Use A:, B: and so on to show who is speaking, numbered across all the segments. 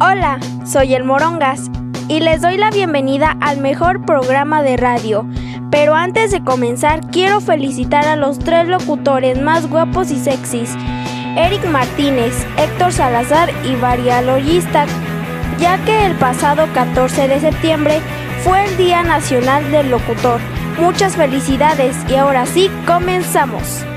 A: Hola, soy el Morongas y les doy la bienvenida al mejor programa de radio. Pero antes de comenzar, quiero felicitar a los tres locutores más guapos y sexys, Eric Martínez, Héctor Salazar y Varia Logista, ya que el pasado 14 de septiembre fue el Día Nacional del Locutor. Muchas felicidades y ahora sí, comenzamos.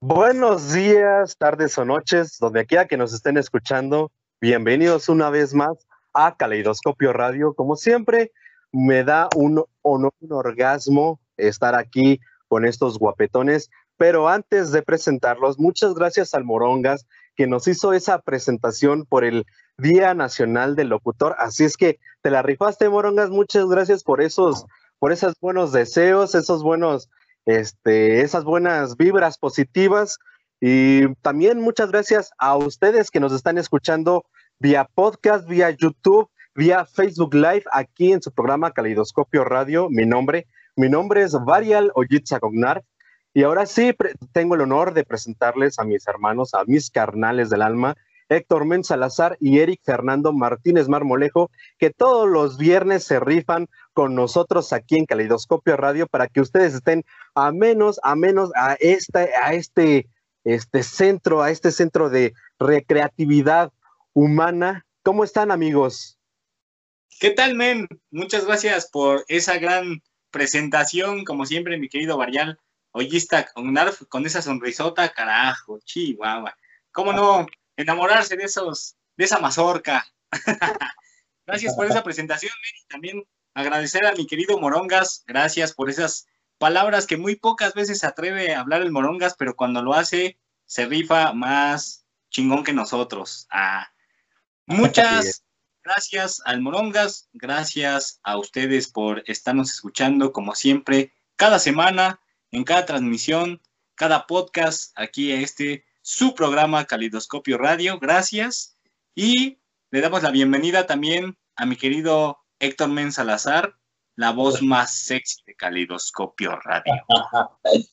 B: Buenos días, tardes o noches, donde quiera que nos estén escuchando. Bienvenidos una vez más a Caleidoscopio Radio. Como siempre, me da un honor, un orgasmo estar aquí con estos guapetones. Pero antes de presentarlos, muchas gracias al Morongas que nos hizo esa presentación por el Día Nacional del Locutor. Así es que te la rifaste, Morongas. Muchas gracias por esos, por esos buenos deseos, esos buenos este, esas buenas vibras positivas. Y también muchas gracias a ustedes que nos están escuchando vía podcast, vía YouTube, vía Facebook Live, aquí en su programa Caleidoscopio Radio. Mi nombre, mi nombre es Varial Oyitza Gognar. Y ahora sí, tengo el honor de presentarles a mis hermanos, a mis carnales del alma, Héctor Men Salazar y Eric Fernando Martínez Marmolejo, que todos los viernes se rifan con nosotros aquí en Caleidoscopio Radio para que ustedes estén a menos, a menos a este, a este, este centro, a este centro de recreatividad humana. ¿Cómo están, amigos?
C: ¿Qué tal, men? Muchas gracias por esa gran presentación, como siempre, mi querido Varial. Oyista con, con esa sonrisota, carajo, chihuahua. ¿Cómo no? Enamorarse de esos, de esa mazorca. gracias por esa presentación, y también agradecer a mi querido Morongas, gracias por esas palabras que muy pocas veces se atreve a hablar el Morongas, pero cuando lo hace, se rifa más chingón que nosotros. Ah, muchas gracias al Morongas, gracias a ustedes por estarnos escuchando como siempre, cada semana, en cada transmisión, cada podcast, aquí a este su programa Calidoscopio Radio. Gracias. Y le damos la bienvenida también a mi querido Héctor Men Salazar, la voz más sexy de Calidoscopio Radio.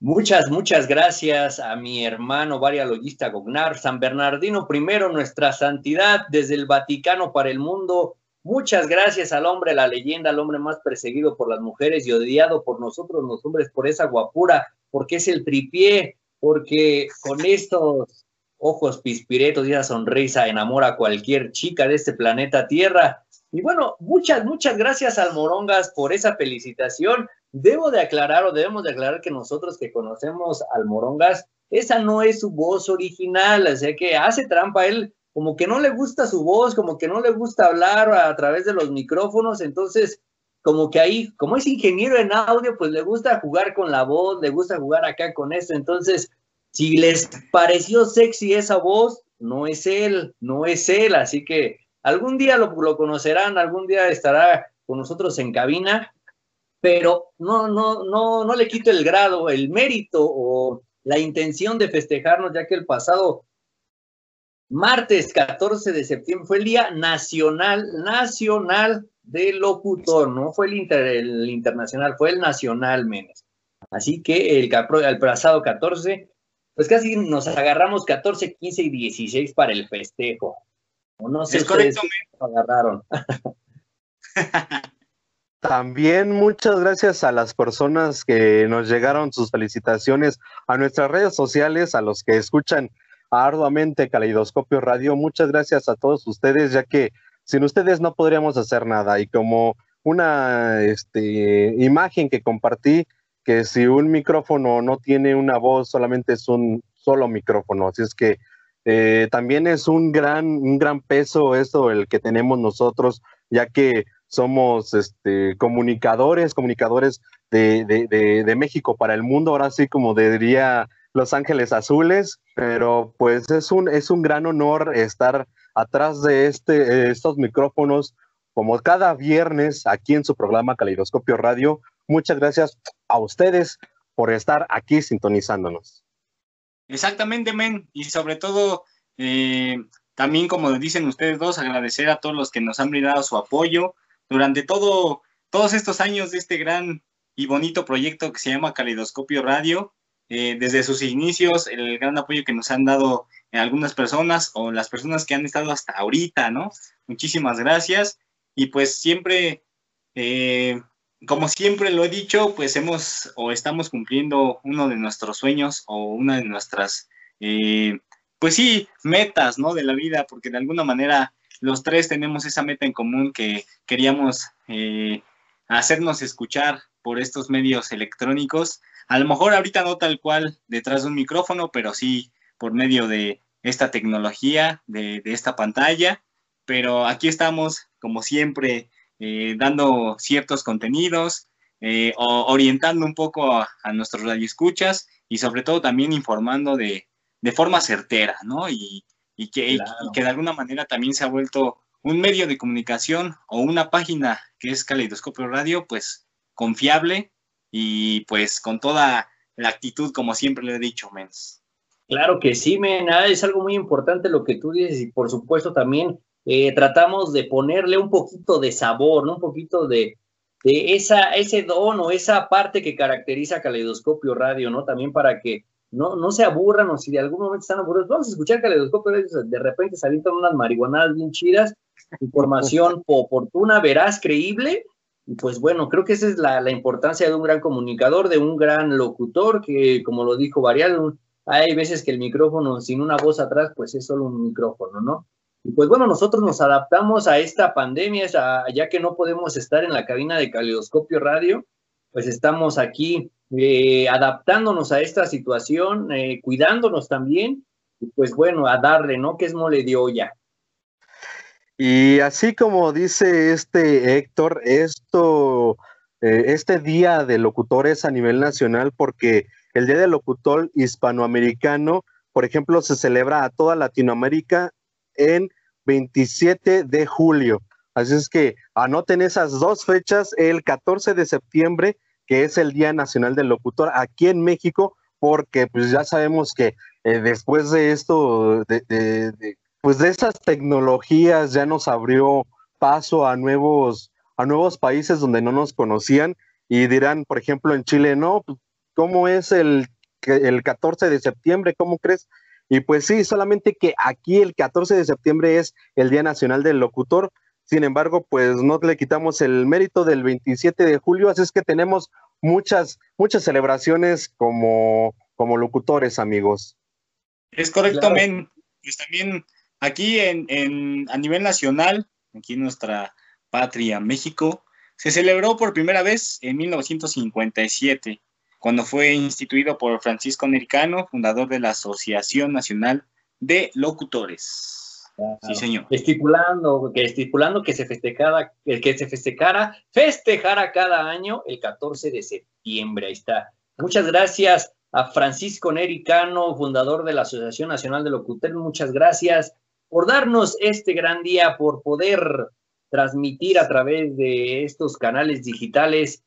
D: Muchas, muchas gracias a mi hermano varialogista Gognar, San Bernardino primero, nuestra santidad desde el Vaticano para el mundo. Muchas gracias al hombre, la leyenda, al hombre más perseguido por las mujeres y odiado por nosotros los hombres por esa guapura, porque es el tripié, porque con estos ojos pispiretos y esa sonrisa enamora a cualquier chica de este planeta Tierra. Y bueno, muchas, muchas gracias al Morongas por esa felicitación. Debo de aclarar o debemos de aclarar que nosotros que conocemos al Morongas, esa no es su voz original, o sea que hace trampa él, como que no le gusta su voz, como que no le gusta hablar a través de los micrófonos, entonces como que ahí, como es ingeniero en audio, pues le gusta jugar con la voz, le gusta jugar acá con esto. Entonces, si les pareció sexy esa voz, no es él, no es él. Así que algún día lo, lo conocerán, algún día estará con nosotros en cabina, pero no, no, no, no le quito el grado, el mérito o la intención de festejarnos, ya que el pasado martes 14 de septiembre fue el Día Nacional, Nacional del locutor, no fue el, el internacional, fue el nacional, menos. Así que el, el pasado 14, pues casi nos agarramos 14, 15 y 16 para el festejo. O no sé
C: es correcto,
D: agarraron.
B: También muchas gracias a las personas que nos llegaron sus felicitaciones a nuestras redes sociales, a los que escuchan arduamente Caleidoscopio Radio. Muchas gracias a todos ustedes, ya que sin ustedes no podríamos hacer nada. Y como una este, imagen que compartí, que si un micrófono no tiene una voz, solamente es un solo micrófono. Así es que eh, también es un gran, un gran peso eso el que tenemos nosotros, ya que somos este, comunicadores, comunicadores de, de, de, México para el mundo, ahora sí como diría Los Ángeles Azules, pero pues es un, es un gran honor estar atrás de este, estos micrófonos, como cada viernes aquí en su programa Caleidoscopio Radio. Muchas gracias a ustedes por estar aquí sintonizándonos.
C: Exactamente, men, y sobre todo, eh, también como dicen ustedes dos, agradecer a todos los que nos han brindado su apoyo durante todo, todos estos años de este gran y bonito proyecto que se llama Caleidoscopio Radio. eh, desde sus inicios, el gran apoyo que nos han dado algunas personas o las personas que han estado hasta ahorita, ¿no? Muchísimas gracias. Y pues siempre, eh, como siempre lo he dicho, pues hemos o estamos cumpliendo uno de nuestros sueños o una de nuestras, eh, pues sí, metas, ¿no? De la vida, porque de alguna manera los tres tenemos esa meta en común que queríamos eh, hacernos escuchar por estos medios electrónicos. A lo mejor ahorita no tal cual detrás de un micrófono, pero sí por medio de esta tecnología, de, esta pantalla. Pero aquí estamos, como siempre, eh, dando ciertos contenidos, eh, orientando un poco a, nuestros radioescuchas y sobre todo también informando de, forma certera, ¿no? Y, que, que de alguna manera también se ha vuelto un medio de comunicación o una página que es Caleidoscopio Radio, pues confiable y pues con toda la actitud, como siempre le he dicho, Mens.
D: Claro que sí, men, ah, es algo muy importante lo que tú dices y por supuesto también eh, tratamos de ponerle un poquito de sabor, ¿no? un poquito de, de esa, ese don o esa parte que caracteriza Caleidoscopio Radio, ¿no? También para que no, no se aburran o si de algún momento están aburridos, vamos a escuchar Caleidoscopio Radio, de repente se unas marihuanadas bien chidas, información oportuna, veraz, creíble, y pues bueno, creo que esa es la, la, importancia de un gran comunicador, de un gran locutor, que como lo dijo Varial, hay veces que el micrófono sin una voz atrás, pues es solo un micrófono, ¿no? Y pues bueno, nosotros nos adaptamos a esta pandemia, ya que no podemos estar en la cabina de Caleidoscopio Radio, pues estamos aquí eh, adaptándonos a esta situación, eh, cuidándonos también, y pues bueno, a darle, ¿no? Que es mole de olla.
B: Y así como dice este Héctor, esto, eh, este día de locutores a nivel nacional, porque el Día del Locutor Hispanoamericano, por ejemplo, se celebra a toda Latinoamérica en 27 de julio. Así es que anoten esas dos fechas, el 14 de septiembre, que es el Día Nacional del Locutor aquí en México, porque pues ya sabemos que eh, después de esto, de, pues de esas tecnologías ya nos abrió paso a nuevos, a nuevos países donde no nos conocían y dirán, por ejemplo, en Chile, no, pues, ¿cómo es el, el 14 de septiembre? ¿Cómo crees? Y pues sí, solamente que aquí el 14 de septiembre es el Día Nacional del Locutor. Sin embargo, pues no le quitamos el mérito del 27 de julio, así es que tenemos muchas, muchas celebraciones como, como locutores, amigos.
C: Es correcto, men. Pues también aquí en, en, a nivel nacional, aquí en nuestra patria, México, se celebró por primera vez en 1957 cuando fue instituido por Francisco Americano, fundador de la Asociación Nacional de Locutores. Sí, señor.
D: Estipulando que, estipulando que se festejara, que se festejara, festejara cada año el 14 de septiembre. Ahí está. Muchas gracias a Francisco Nericano, fundador de la Asociación Nacional de Locutores. Muchas gracias por darnos este gran día, por poder transmitir a través de estos canales digitales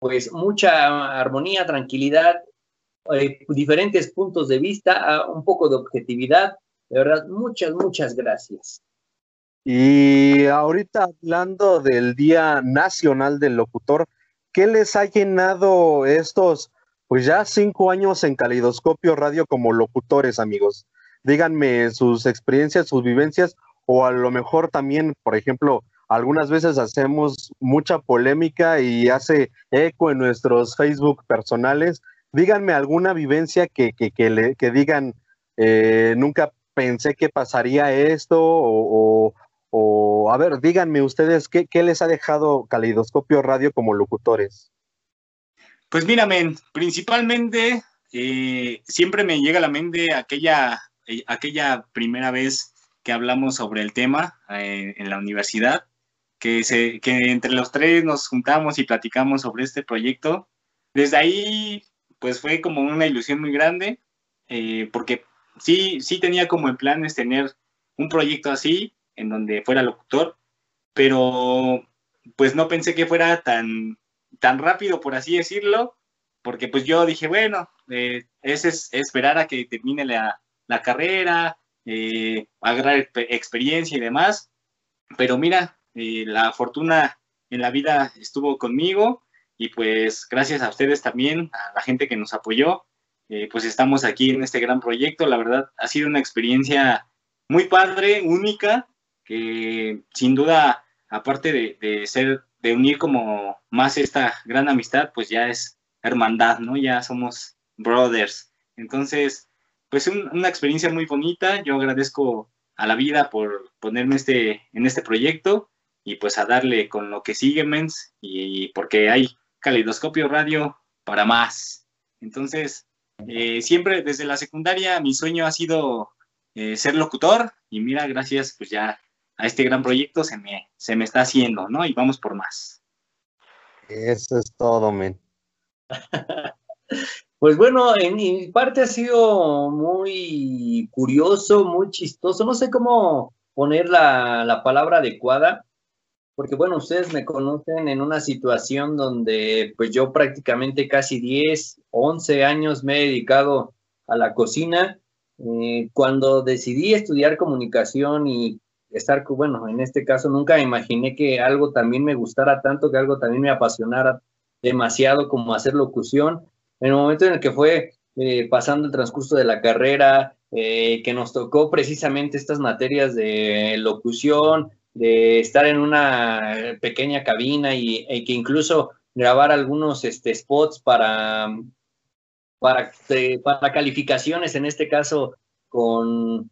D: pues mucha armonía, tranquilidad, eh, diferentes puntos de vista, un poco de objetividad. De verdad, muchas, muchas gracias.
B: Y ahorita hablando del Día Nacional del Locutor, ¿qué les ha llenado estos, pues ya cinco años en Caleidoscopio Radio como locutores, amigos? Díganme sus experiencias, sus vivencias, o a lo mejor también, por ejemplo, algunas veces hacemos mucha polémica y hace eco en nuestros Facebook personales. Díganme alguna vivencia que, que, que, digan, eh, nunca pensé que pasaría esto, o, o, a ver, díganme ustedes, ¿qué, ¿qué, les ha dejado Caleidoscopio Radio como locutores?
C: Pues mira, principalmente eh, siempre me llega a la mente aquella, eh, aquella primera vez que hablamos sobre el tema en la universidad que, se, que entre los tres nos juntamos y platicamos sobre este proyecto. Desde ahí, pues fue como una ilusión muy grande, eh, porque sí, sí tenía como en planes tener un proyecto así, en donde fuera locutor, pero pues no pensé que fuera tan, tan rápido, por así decirlo, porque pues yo dije, bueno, eh, es, esperar a que termine la, la carrera, eh, agarrar experiencia y demás, pero mira, la fortuna en la vida estuvo conmigo y pues gracias a ustedes también, a la gente que nos apoyó, eh, pues estamos aquí en este gran proyecto. La verdad, ha sido una experiencia muy padre, única, que sin duda, aparte de, de ser, de unir como más esta gran amistad, pues ya es hermandad, ¿no? Ya somos brothers. Entonces, pues una experiencia muy bonita. Yo agradezco a la vida por ponerme este, en este proyecto y pues a darle con lo que sigue, mens, y, porque hay Caleidoscopio Radio para más. Entonces, eh, siempre desde la secundaria mi sueño ha sido eh, ser locutor y mira, gracias pues ya a este gran proyecto se me, se me está haciendo, ¿no? Y vamos por más.
B: Eso es todo, men.
D: Pues bueno, en mi parte ha sido muy curioso, muy chistoso. No sé cómo poner la, la palabra adecuada, porque bueno, ustedes me conocen en una situación donde pues yo prácticamente casi 10, 11 años me he dedicado a la cocina. Eh, cuando decidí estudiar comunicación y estar, bueno, en este caso nunca imaginé que algo también me gustara tanto, que algo también me apasionara demasiado como hacer locución. En el momento en el que fue eh, pasando el transcurso de la carrera, eh, que nos tocó precisamente estas materias de locución, de estar en una pequeña cabina y, que incluso grabar algunos este, spots para, para, para calificaciones, en este caso con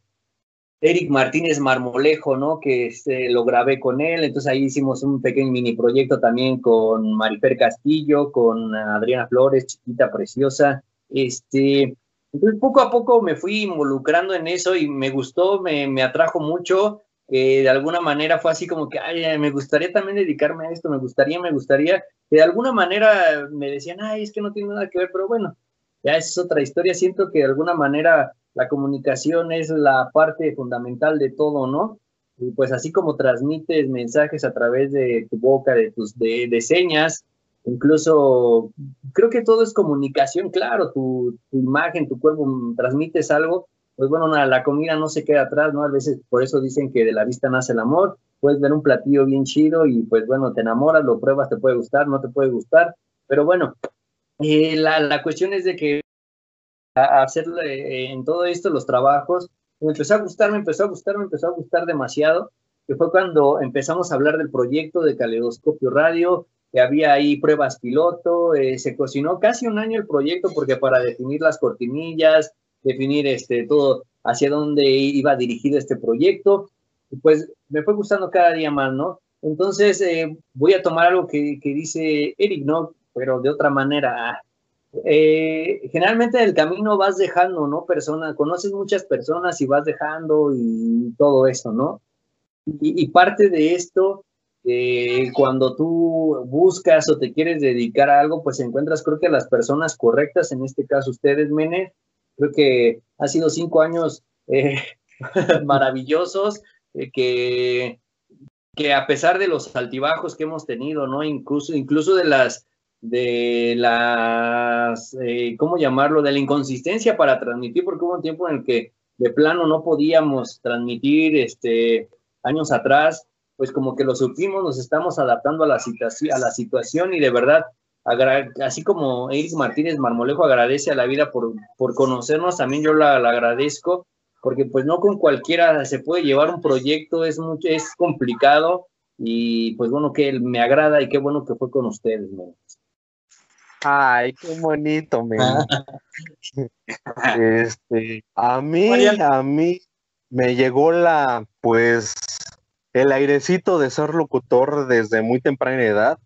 D: Eric Martínez Marmolejo, ¿no? Que este, lo grabé con él, entonces ahí hicimos un pequeño mini proyecto también con Marifer Castillo, con Adriana Flores, chiquita, preciosa, este, entonces poco a poco me fui involucrando en eso y me gustó, me, me atrajo mucho, de alguna manera fue así como que, ay, me gustaría también dedicarme a esto, me gustaría, me gustaría, que de alguna manera me decían, ay, es que no tiene nada que ver, pero bueno, ya es otra historia, siento que de alguna manera la comunicación es la parte fundamental de todo, ¿no? Y pues así como transmites mensajes a través de tu boca, de tus de, señas, incluso creo que todo es comunicación, claro, tu imagen, tu cuerpo, transmites algo, pues bueno, la comida no se queda atrás, ¿no? A veces por eso dicen que de la vista nace el amor, puedes ver un platillo bien chido y pues bueno, te enamoras, lo pruebas, te puede gustar, no te puede gustar, pero bueno, eh, la, la, cuestión es de que hacer eh, en todo esto los trabajos, me empezó a gustar, me empezó a gustar, me empezó a gustar demasiado, que fue cuando empezamos a hablar del proyecto de Caleidoscopio Radio, que había ahí pruebas piloto, eh, se cocinó casi un año el proyecto porque para definir las cortinillas, definir este, todo hacia dónde iba dirigido este proyecto, pues me fue gustando cada día más, ¿no? Entonces eh, voy a tomar algo que, que, dice Eric, ¿no? Pero de otra manera. Eh, generalmente en el camino vas dejando, ¿no? Personas, conoces muchas personas y vas dejando y todo eso, ¿no? Y, parte de esto, eh, cuando tú buscas o te quieres dedicar a algo, pues encuentras creo que las personas correctas, en este caso ustedes, Mene, Creo que ha sido cinco años eh, maravillosos, eh, que, que a pesar de los altibajos que hemos tenido, ¿no? Incluso, incluso de las, de las, eh, ¿cómo llamarlo? De la inconsistencia para transmitir, porque hubo un tiempo en el que de plano no podíamos transmitir, este, años atrás, pues como que lo supimos, nos estamos adaptando a la, a la situación y de verdad así como Eric Martínez Marmolejo agradece a la vida por, por conocernos, también yo la, agradezco, porque pues no con cualquiera se puede llevar un proyecto, es, mucho, es complicado y pues bueno, que me agrada y qué bueno que fue con ustedes.
B: Ay, qué bonito, este, a mí, a mí me llegó la, pues, el airecito de ser locutor desde muy temprana edad.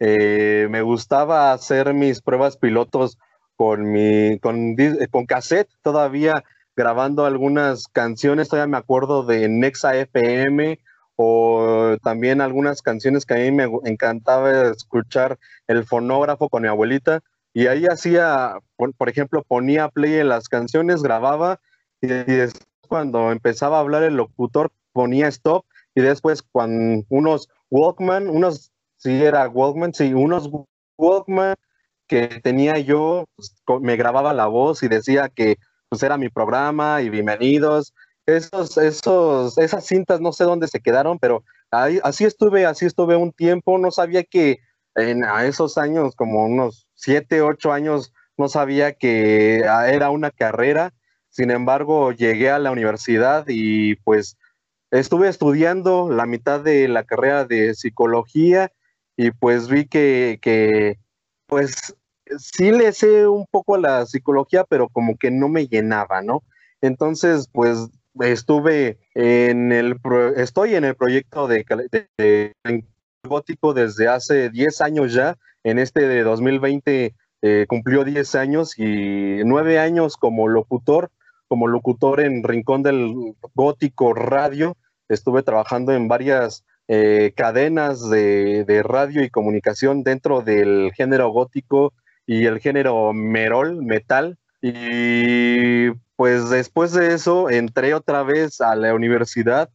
B: Eh, me gustaba hacer mis pruebas pilotos con mi con, con cassette todavía grabando algunas canciones, todavía me acuerdo de Nexa FM o también algunas canciones que a mí me encantaba escuchar el fonógrafo con mi abuelita y ahí hacía, por, ejemplo, ponía play en las canciones, grababa y, cuando empezaba a hablar el locutor ponía stop y después cuando unos Walkman, unos sí era Walkman, sí, unos Walkman que tenía yo, pues, me grababa la voz y decía que pues era mi programa y bienvenidos. Esos, esos, esas cintas no sé dónde se quedaron, pero ahí, así estuve, así estuve un tiempo, no sabía que en, a esos años, como unos siete, ocho años, no sabía que ah, era una carrera. Sin embargo, llegué a la universidad y pues estuve estudiando la mitad de la carrera de psicología y pues vi que, que pues sí le sé un poco la psicología, pero como que no me llenaba, ¿no? Entonces, pues estuve en el, estoy en el proyecto de, de, gótico desde hace 10 años ya. En este de 2020 eh, cumplió 10 años y 9 años como locutor, como locutor en Rincón del Gótico Radio. Estuve trabajando en varias eh, cadenas de, de radio y comunicación dentro del género gótico y el género merol, metal. Y pues después de eso entré otra vez a la universidad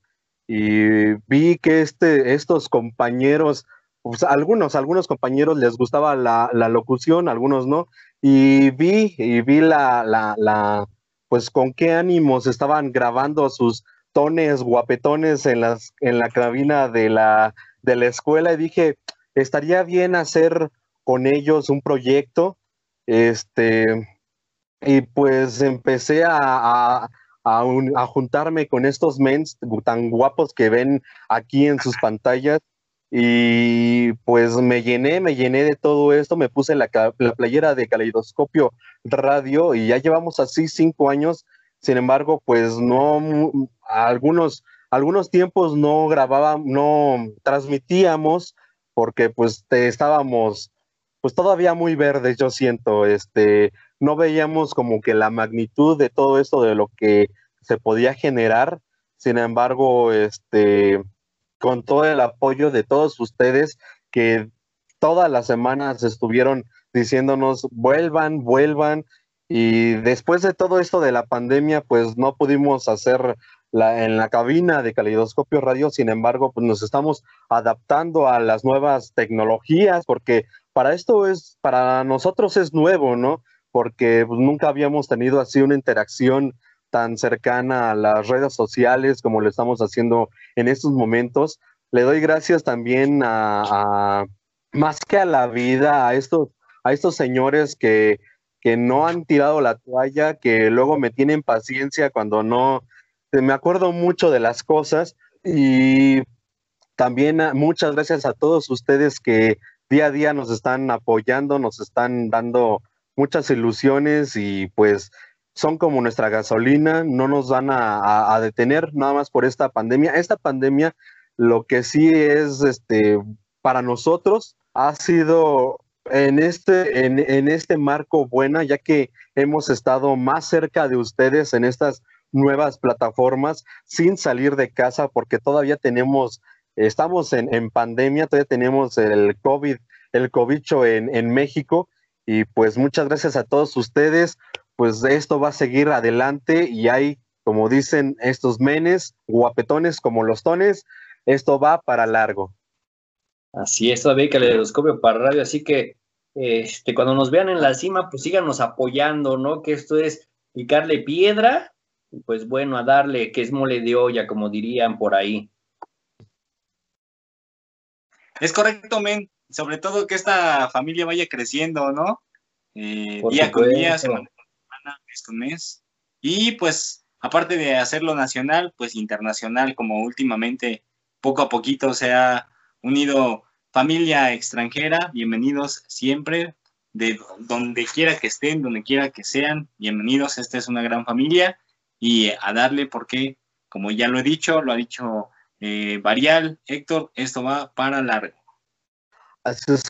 B: y vi que este, estos compañeros, pues algunos, algunos compañeros les gustaba la, locución, algunos no, y vi, y vi la, la, la, pues con qué ánimos estaban grabando sus tones guapetones en, las, en la cabina de la, de la escuela y dije, estaría bien hacer con ellos un proyecto, este, y pues empecé a, a, juntarme con estos mens tan guapos que ven aquí en sus pantallas y pues me llené, me llené de todo esto, me puse la, la playera de Caleidoscopio Radio y ya llevamos así cinco años, sin embargo, pues no, algunos, algunos tiempos no grabábamos, no transmitíamos porque pues estábamos pues todavía muy verdes, yo siento, este, no veíamos como que la magnitud de todo esto de lo que se podía generar. Sin embargo, este, con todo el apoyo de todos ustedes que todas las semanas estuvieron diciéndonos vuelvan, vuelvan. Y después de todo esto de la pandemia, pues no pudimos hacer la, en la cabina de Calidoscopio Radio, sin embargo, pues nos estamos adaptando a las nuevas tecnologías, porque para esto es, para nosotros es nuevo, ¿no? porque pues, nunca habíamos tenido así una interacción tan cercana a las redes sociales como lo estamos haciendo en estos momentos. Le doy gracias también a, más que a la vida, a estos, a estos señores que, que no han tirado la toalla, que luego me tienen paciencia cuando no, me acuerdo mucho de las cosas y también muchas gracias a todos ustedes que día a día nos están apoyando, nos están dando muchas ilusiones y pues son como nuestra gasolina, no nos van a, detener nada más por esta pandemia. Esta pandemia lo que sí es este para nosotros ha sido en este, en, en, este marco buena, ya que hemos estado más cerca de ustedes en estas nuevas plataformas sin salir de casa, porque todavía tenemos, estamos en, en pandemia, todavía tenemos el COVID, el cobicho en, en México, y pues muchas gracias a todos ustedes. Pues esto va a seguir adelante y hay, como dicen estos menes, guapetones como los tones, esto va para largo.
D: Así es, todavía caleidoscopio para radio, así que este, cuando nos vean en la cima, pues síganos apoyando, ¿no? Que esto es picarle piedra, y pues bueno, a darle, que es mole de olla, como dirían por ahí.
C: Es correcto, men sobre todo que esta familia vaya creciendo, ¿no? Eh, día con día, semana con semana, mes con mes. Y pues, aparte de hacerlo nacional, pues internacional, como últimamente, poco a poquito se ha unido familia extranjera, bienvenidos siempre, de donde quiera que estén, donde quiera que sean, bienvenidos, esta es una gran familia y a darle porque, como ya lo he dicho, lo ha dicho eh, Varial, Héctor, esto va para largo.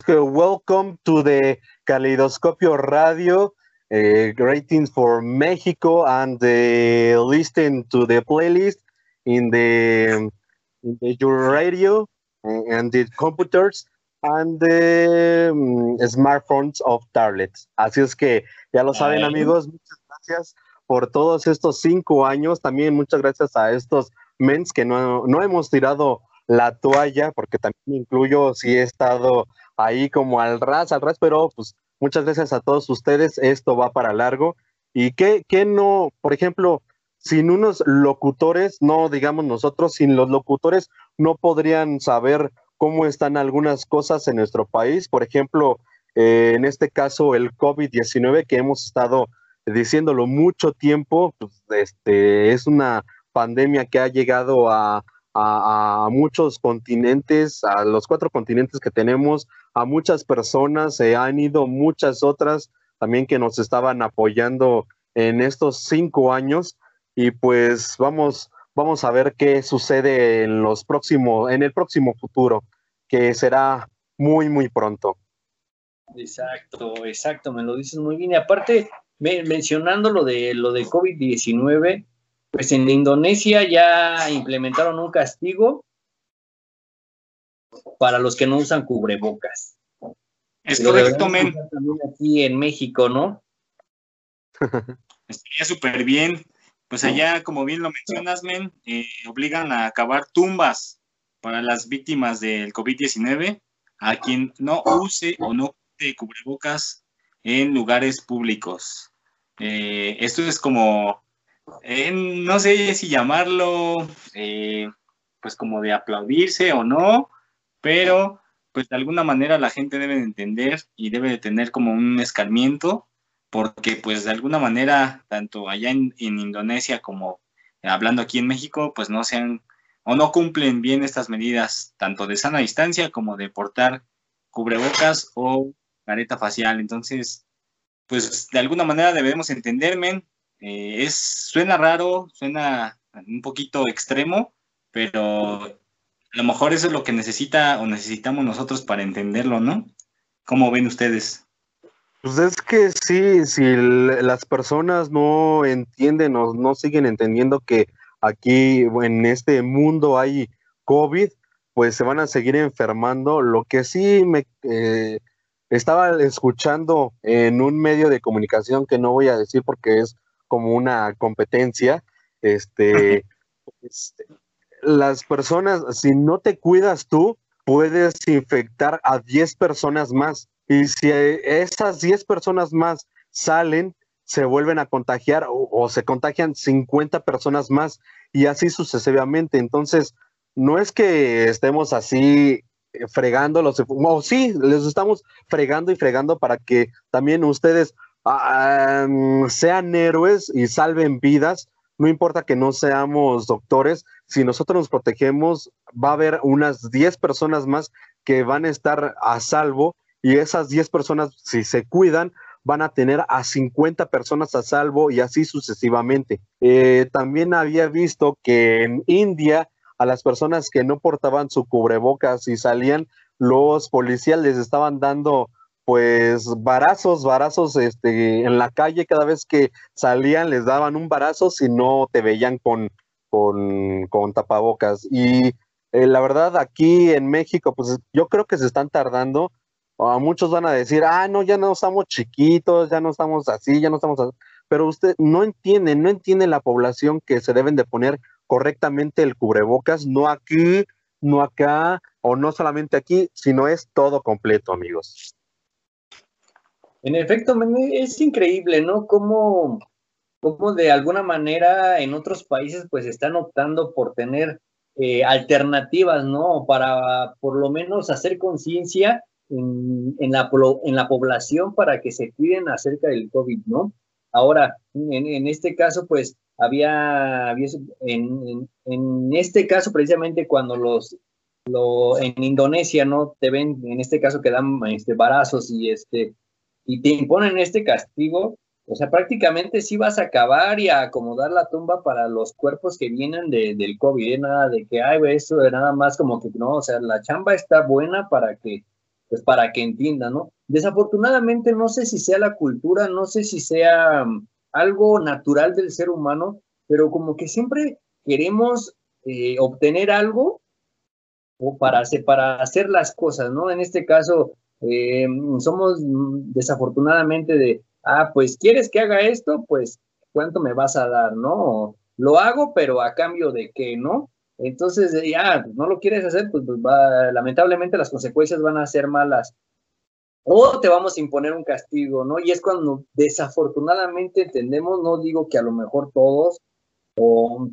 B: Welcome to the Caleidoscopio Radio uh, ratings for Mexico and uh, listen to the playlist in the, in the your radio and the computers and the um, smartphones of tablets. Así es que ya lo saben amigos, muchas gracias por todos estos cinco años. También muchas gracias a estos mens que no, no hemos tirado la toalla, porque también incluyo si he estado ahí como al ras, al ras, pero pues muchas gracias a todos ustedes, esto va para largo. Y que, que no, por ejemplo, sin unos locutores, no digamos nosotros, sin los locutores no podrían saber cómo están algunas cosas en nuestro país. Por ejemplo, eh, en este caso el COVID-19 que hemos estado diciéndolo mucho tiempo, pues, este, es una pandemia que ha llegado a, a, muchos continentes, a los cuatro continentes que tenemos, a muchas personas, se han ido muchas otras también que nos estaban apoyando en estos cinco años y pues vamos, vamos a ver qué sucede en los próximos, en el próximo futuro, que será muy, muy pronto.
D: Exacto, exacto, me lo dices muy bien. Y aparte, mencionando lo de lo de COVID-19, pues en Indonesia ya implementaron un castigo para los que no usan cubrebocas.
C: Es correcto, men.
D: También aquí en México, ¿no?
C: Estaría súper bien. Pues allá, como bien lo mencionas, men, eh, obligan a acabar tumbas para las víctimas del COVID-19 a quien no use o no use cubrebocas en lugares públicos. Eh, esto es como no sé si llamarlo, eh, pues como de aplaudirse o no, pero pues de alguna manera la gente debe de entender y debe de tener como un escarmiento, porque pues de alguna manera, tanto allá en, Indonesia como hablando aquí en México, pues no sean o no cumplen bien estas medidas, tanto de sana distancia como de portar cubrebocas o careta facial. Entonces, pues de alguna manera debemos entenderme, eh, es, suena raro, suena un poquito extremo, pero a lo mejor eso es lo que necesita o necesitamos nosotros para entenderlo, ¿no? ¿Cómo ven ustedes?
B: Pues es que sí, si las personas no entienden o no siguen entendiendo que aquí en este mundo hay COVID, pues se van a seguir enfermando. Lo que sí me eh, estaba escuchando en un medio de comunicación que no voy a decir porque es como una competencia, este, este, las personas, si no te cuidas tú, puedes infectar a 10 personas más. Y si esas 10 personas más salen, se vuelven a contagiar o, se contagian 50 personas más y así sucesivamente. Entonces, no es que estemos así fregándolos, o sí, les estamos fregando y fregando para que también ustedes Ah, sean héroes y salven vidas. No importa que no seamos doctores, si nosotros nos protegemos, va a haber unas 10 personas más que van a estar a salvo y esas 10 personas, si se cuidan, van a tener a 50 personas a salvo y así sucesivamente. Eh, también había visto que en India a las personas que no portaban su cubrebocas y salían, los policías les estaban dando pues varazos, varazos este, en la calle, cada vez que salían les daban un barazo si no te veían con, con, tapabocas. Y eh, la verdad, aquí en México, pues yo creo que se están tardando. Muchos van a decir, ah, no, ya no estamos chiquitos, ya no estamos así, ya no estamos así. Pero usted no entiende, no entiende la población que se deben de poner correctamente el cubrebocas, no aquí, no acá, o no solamente aquí, sino es todo completo, amigos.
D: En efecto, es increíble, ¿no? Cómo, cómo de alguna manera en otros países pues están optando por tener eh, alternativas, ¿no? Para por lo menos hacer conciencia en, la, en la población para que se cuiden acerca del COVID, ¿no? Ahora, en, este caso, pues había, en, en, este caso precisamente cuando los, lo, en Indonesia, ¿no? Te ven, en este caso que dan este, barazos y este, y te imponen este castigo, o sea, prácticamente sí vas a acabar y a acomodar la tumba para los cuerpos que vienen de, del COVID, ¿eh? nada de que, ay, eso de nada más como que no, o sea, la chamba está buena para que, pues para que entiendan, ¿no? Desafortunadamente no sé si sea la cultura, no sé si sea um, algo natural del ser humano, pero como que siempre queremos eh, obtener algo o para hacer, para hacer las cosas, ¿no? En este caso, eh, somos desafortunadamente de, ah, pues quieres que haga esto, pues cuánto me vas a dar, ¿no? Lo hago, pero a cambio de qué, ¿no? Entonces, ya, no lo quieres hacer, pues, pues va, lamentablemente las consecuencias van a ser malas. O te vamos a imponer un castigo, ¿no? Y es cuando desafortunadamente entendemos, no digo que a lo mejor todos,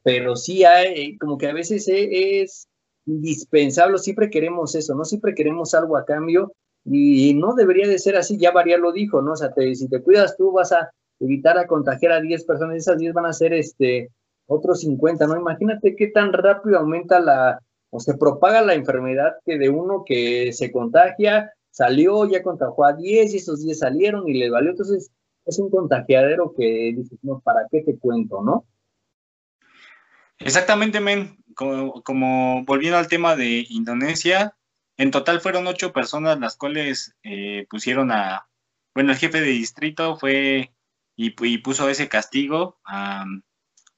D: pero sí hay, como que a veces es indispensable, siempre queremos eso, ¿no? Siempre queremos algo a cambio y no debería de ser así, ya Varial lo dijo, ¿no? O sea, si te cuidas tú vas a evitar a contagiar a 10 personas, esas 10 van a ser este, otros 50, ¿no? Imagínate qué tan rápido aumenta la, o se propaga la enfermedad que de uno que se contagia, salió, ya contagió a 10 y esos 10 salieron y le valió, entonces es un contagiadero que dices, no, ¿para qué te cuento, no?
C: Exactamente, men. Como, volviendo al tema de Indonesia, en total fueron ocho personas las cuales eh, pusieron a, bueno, el jefe de distrito fue y, puso ese castigo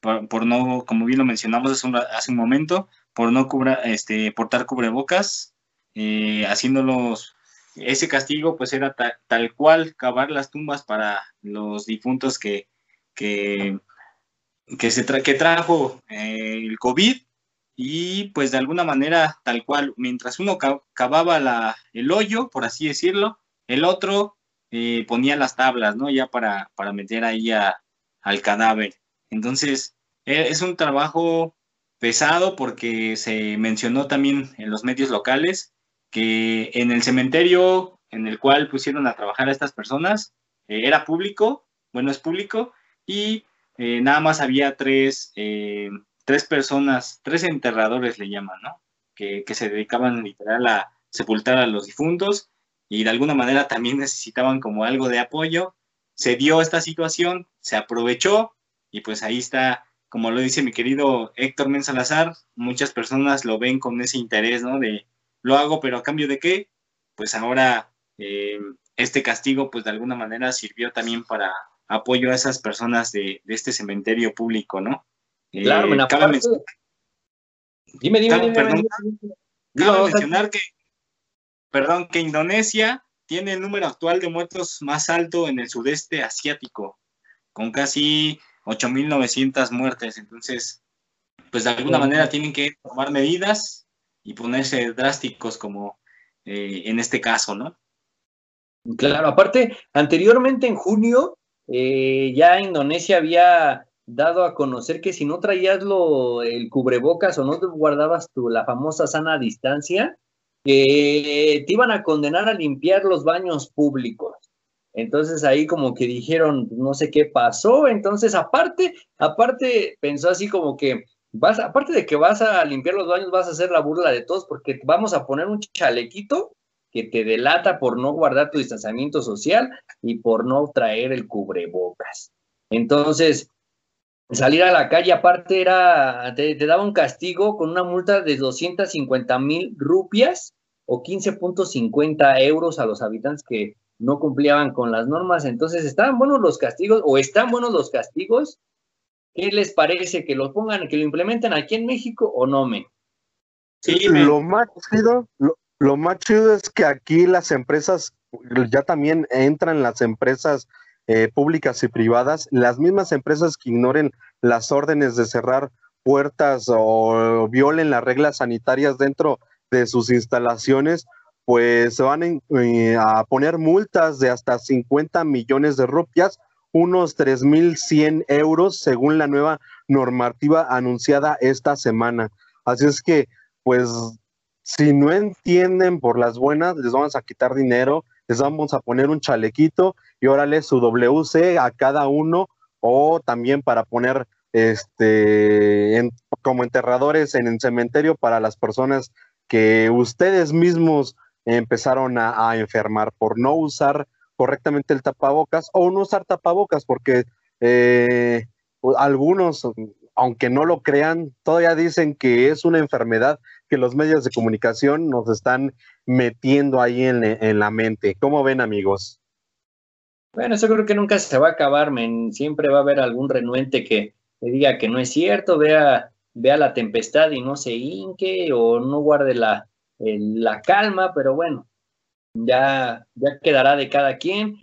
C: por, no, como bien lo mencionamos hace un, hace un momento, por no cubra, este, portar cubrebocas, eh, haciéndolos, ese castigo pues era tal cual cavar las tumbas para los difuntos que, que, que, se que trajo eh, el COVID y pues de alguna manera tal cual, mientras uno cavaba la, el hoyo, por así decirlo, el otro eh, ponía las tablas, ¿no? Ya para, para meter ahí al cadáver. Entonces, e, es un trabajo pesado porque se mencionó también en los medios locales que en el cementerio en el cual pusieron a trabajar a estas personas eh, era público, bueno, es público, y eh, nada más había tres, eh, tres personas, tres enterradores le llaman, ¿no? Que, que, se dedicaban literal a sepultar a los difuntos y de alguna manera también necesitaban como algo de apoyo. Se dio esta situación, se aprovechó y pues ahí está como lo dice mi querido Héctor Men Salazar, muchas personas lo ven con ese interés, ¿no? De lo hago, pero a cambio de qué? Pues ahora eh, este castigo, pues de alguna manera sirvió también para apoyo a esas personas de, este cementerio público, ¿no?
D: Eh, claro, me
C: cabe Dime, dime, dime, perdón, cabe mencionar que, perdón, que Indonesia tiene el número actual de muertos más alto en el sudeste asiático, con casi 8.900 muertes. Entonces, pues de alguna manera tienen que tomar medidas y ponerse drásticos como eh, en este caso, ¿no?
D: Claro, aparte, anteriormente en junio, eh, ya Indonesia había dado a conocer que si no traías lo, el cubrebocas o no te guardabas tu, la famosa sana distancia, que te iban a condenar a limpiar los baños públicos. Entonces ahí como que dijeron, no sé qué pasó. Entonces, aparte, aparte pensó así como que vas, aparte de que vas a limpiar los baños, vas a hacer la burla de todos porque vamos a poner un chalequito que te delata por no guardar tu distanciamiento social y por no traer el cubrebocas. Entonces, salir a la calle aparte era, te, te daba un castigo con una multa de 250 mil rupias o 15.50 euros a los habitantes que no cumplían con las normas. Entonces, ¿estaban buenos los castigos o están buenos los castigos? ¿Qué les parece? ¿Que lo pongan, que lo implementen aquí en México o no, me?
B: Sí, lo más chido, lo, más chido es que aquí las empresas, ya también entran las empresas eh, públicas y privadas, las mismas empresas que ignoren las órdenes de cerrar puertas o violen las reglas sanitarias dentro de sus instalaciones, pues se van eh, a poner multas de hasta 50 millones de rupias, unos 3.100 euros según la nueva normativa anunciada esta semana. Así es que, pues, si no entienden por las buenas, les vamos a quitar dinero, les vamos a poner un chalequito y órale su WC a cada uno o también para poner este como enterradores en el cementerio para las personas que ustedes mismos empezaron a, enfermar por no usar correctamente el tapabocas o no usar tapabocas, porque eh, algunos, aunque no lo crean, todavía dicen que es una enfermedad que los medios de comunicación nos están metiendo ahí en, la mente. ¿Cómo ven, amigos?
D: Bueno, eso creo que nunca se va a acabar. Siempre va a haber algún renuente que, le diga que no es cierto, vea, vea la tempestad y no se hinque o no guarde la, la calma, pero bueno, ya, ya quedará de cada quien.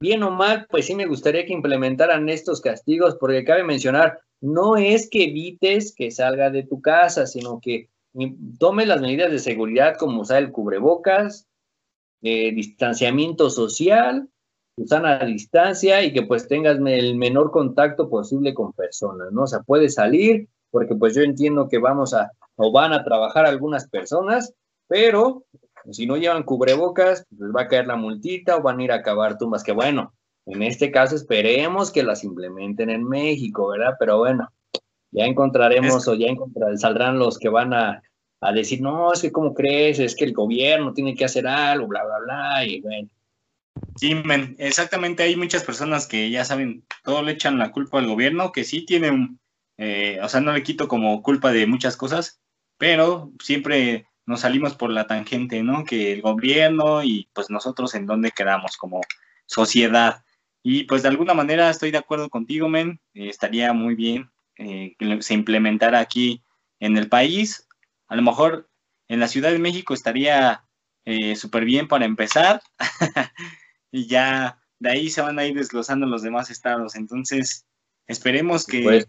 D: Bien o mal, pues sí me gustaría que implementaran estos castigos, porque cabe mencionar, no es que evites que salga de tu casa, sino que tome las medidas de seguridad como usar el cubrebocas, eh, distanciamiento social, usar a distancia y que pues tengas el menor contacto posible con personas, ¿no? O sea, puedes salir, porque pues yo entiendo que vamos a o van a trabajar algunas personas, pero Si no llevan cubrebocas, pues les va a caer la multita o van a ir a acabar tumbas, que bueno, en este caso esperemos que las implementen en México, ¿verdad? Pero bueno, ya encontraremos o ya saldrán los que van a, a, decir, no, es que cómo crees, es que el gobierno tiene que hacer algo, bla, bla, bla, y bueno.
C: Sí, exactamente, hay muchas personas que ya saben, todo le echan la culpa al gobierno, que sí tiene un, eh, o sea, no le quito como culpa de muchas cosas, pero siempre nos salimos por la tangente, ¿no? Que el gobierno y pues nosotros en dónde quedamos como sociedad. Y pues de alguna manera estoy de acuerdo contigo, men, eh, estaría muy bien eh, que se implementara aquí en el país. A lo mejor en la Ciudad de México estaría eh, súper bien para empezar y ya de ahí se van a ir desglosando los demás estados. Entonces, esperemos que,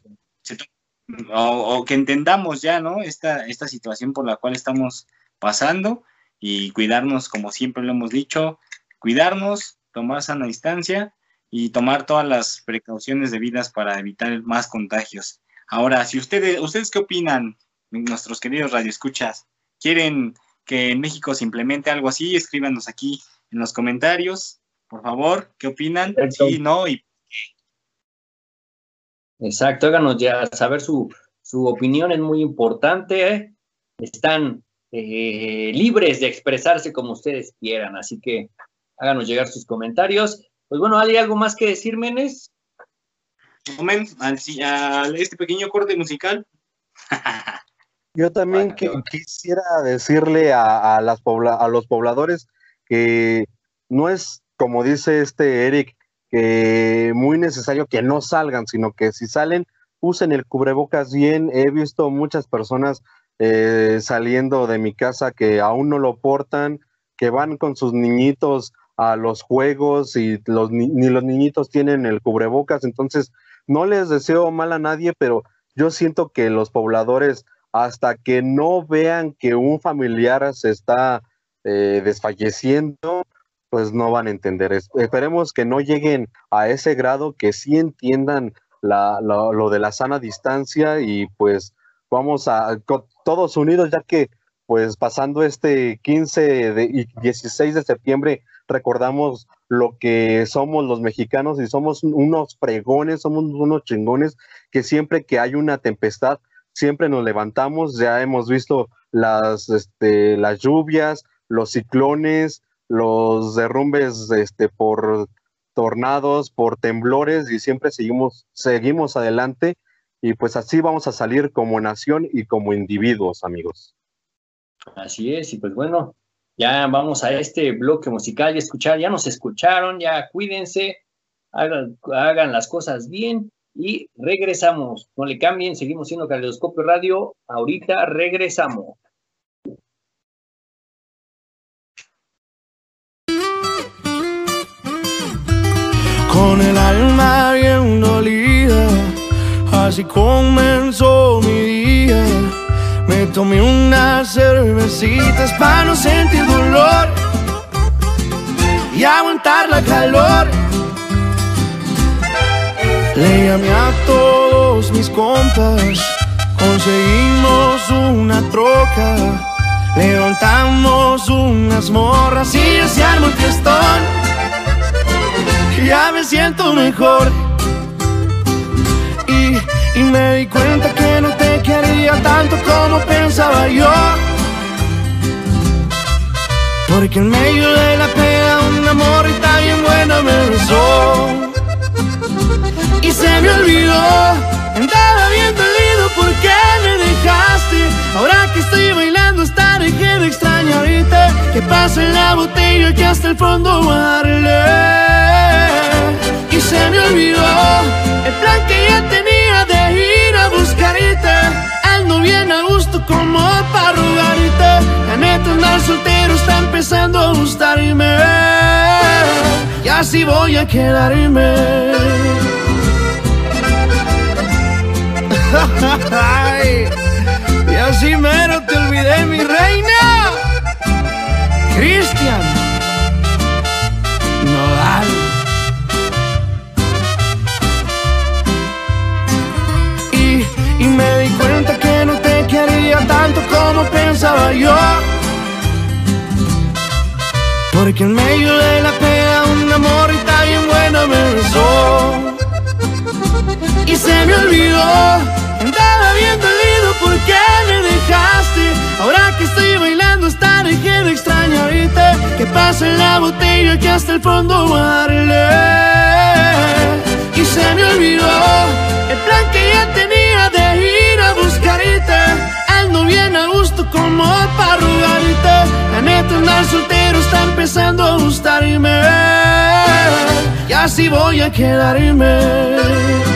C: o, que entendamos ya, ¿no? Esta, esta situación por la cual estamos pasando y cuidarnos, como siempre lo hemos dicho, cuidarnos, tomar sana distancia y tomar todas las precauciones debidas para evitar más contagios. Ahora, si ustedes, ¿ustedes qué opinan, nuestros queridos radioescuchas? ¿Quieren que en México se implemente algo así? Escríbanos aquí en los comentarios, por favor, ¿qué opinan? Sí, no y
D: Exacto, háganos ya saber su, su opinión, es muy importante. ¿eh? Están eh, libres de expresarse como ustedes quieran, así que háganos llegar sus comentarios. Pues bueno, ¿hay algo más que decir, Menes?
C: Momento, al, este pequeño corte musical.
B: Yo también quisiera decirle a, las a los pobladores que no es, como dice este Eric, que muy necesario que no salgan, sino que si salen, usen el cubrebocas bien. He visto muchas personas eh, saliendo de mi casa que aún no lo portan, que van con sus niñitos a los juegos y los, ni los niñitos tienen el cubrebocas. Entonces, no les deseo mal a nadie, pero yo siento que los pobladores, hasta que no vean que un familiar se está eh, desfalleciendo, pues no van a entender. esperemos que no lleguen a ese grado, que sí entiendan lo de la sana distancia y pues vamos a todos unidos, ya que pues pasando este 15 y 16 de septiembre recordamos lo que somos los mexicanos y somos unos fregones, somos unos chingones que siempre que hay una tempestad, siempre nos levantamos, ya hemos visto las, este, las lluvias, los ciclones, los derrumbes este, por tornados, por temblores y siempre seguimos, seguimos adelante y pues así vamos a salir como nación y como individuos, amigos.
D: Así es, y pues bueno, ya vamos a este bloque musical y escuchar, ya nos escucharon, ya cuídense, hagan, hagan las cosas bien y regresamos. No le cambien, seguimos siendo Caleidoscopio Radio, ahorita regresamos.
E: Con el alma bien dolida, así comenzó mi día me tomé unas cervecitas para no sentir dolor y aguantar la calor. Le llamé a todos mis compas, conseguimos una troca, levantamos unas morras y ya se armó fiestón. Ya me siento mejor. Y, y me di cuenta que no te quería tanto como pensaba yo. Porque en medio de la pena un amor y tan bien buena me besó. Y se me olvidó, andaba bien dolido porque me dejaste. Ahora que estoy bailando estaré que me ahorita Que pase la botella que hasta el fondo darle Y me olvidó. El plan que ya tenía de ir a buscarte. Ando bien a gusto como para rogarte La neta andar soltero está empezando a gustarme. Y así voy a quedarme. Y así mero te olvidé mi reina quería tanto como pensaba yo. Porque en medio de la pena una morrita bien buena me besó. Y se me olvidó Andaba bien dolido porque me dejaste Ahora que estoy bailando hasta dejé de extrañarte. Que pasa en la botella que hasta el fondo darle Y se me olvidó el plan que ya tenía bien a gusto como para rogarte La neta andar soltero está empezando a gustarme. Y así voy a quedarme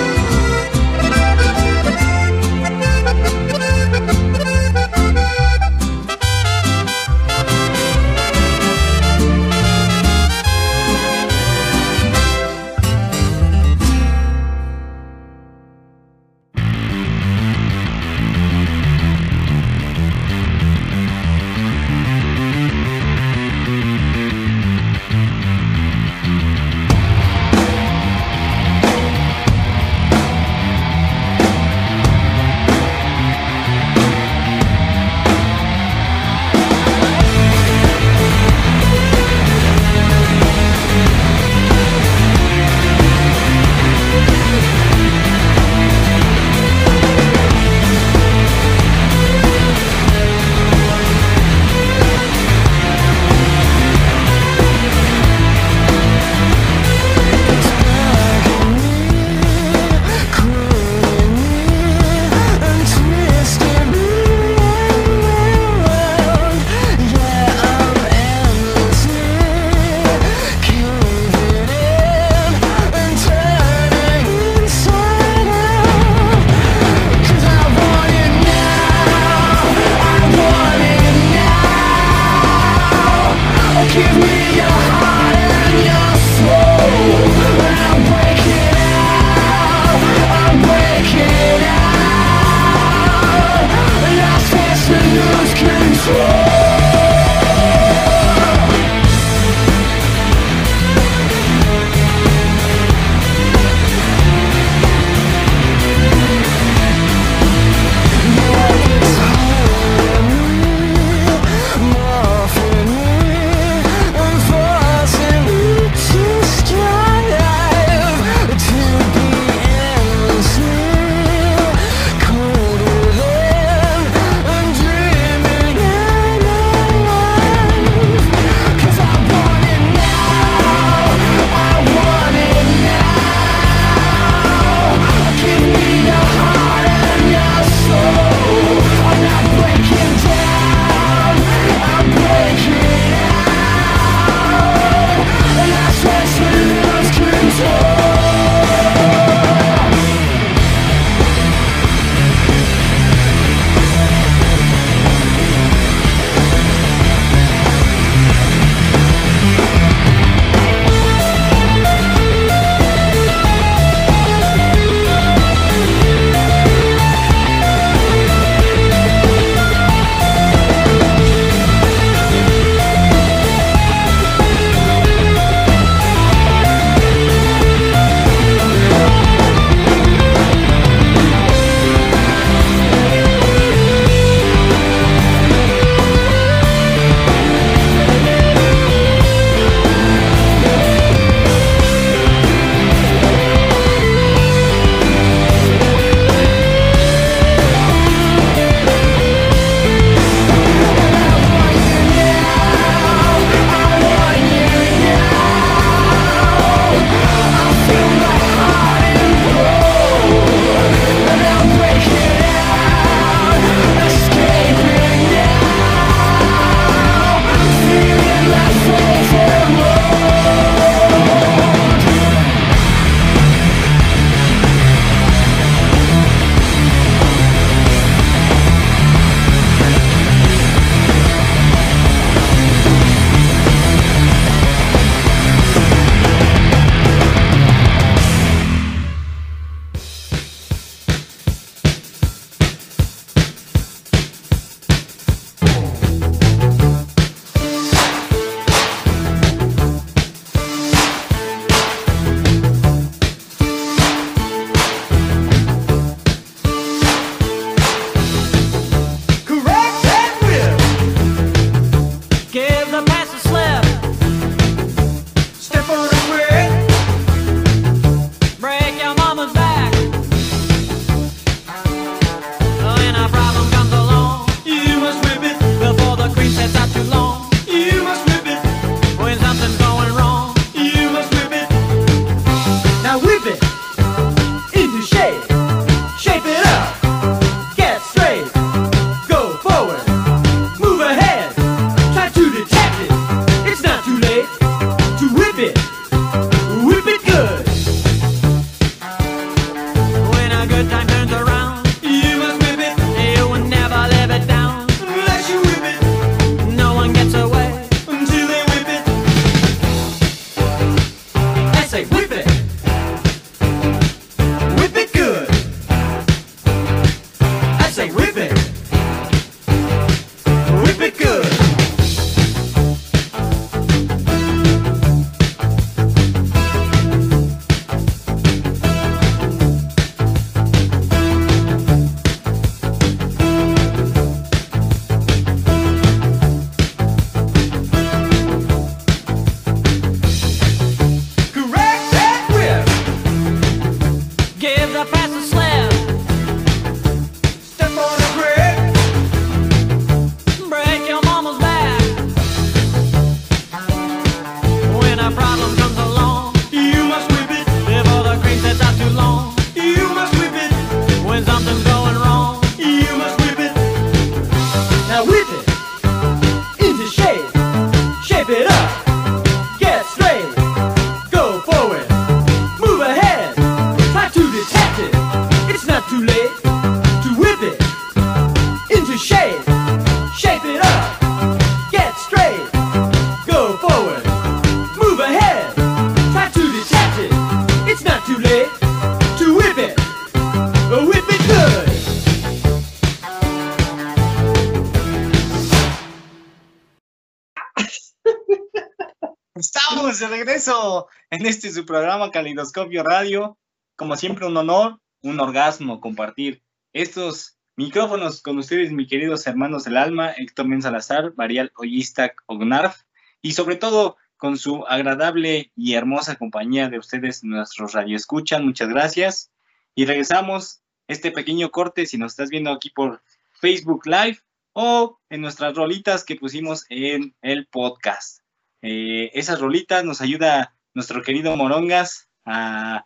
C: en este su programa Calidoscopio Radio. Como siempre, un honor, un orgasmo compartir estos micrófonos con ustedes, mis queridos hermanos del alma, Héctor Men Salazar, Varial Oyistak Ognarf, y sobre todo con su agradable y hermosa compañía de ustedes, nuestros radioescuchan. Muchas gracias. Y regresamos este pequeño corte, si nos estás viendo aquí por Facebook Live o en nuestras rolitas que pusimos en el podcast. Eh, esas rolitas nos ayuda nuestro querido Morongas a,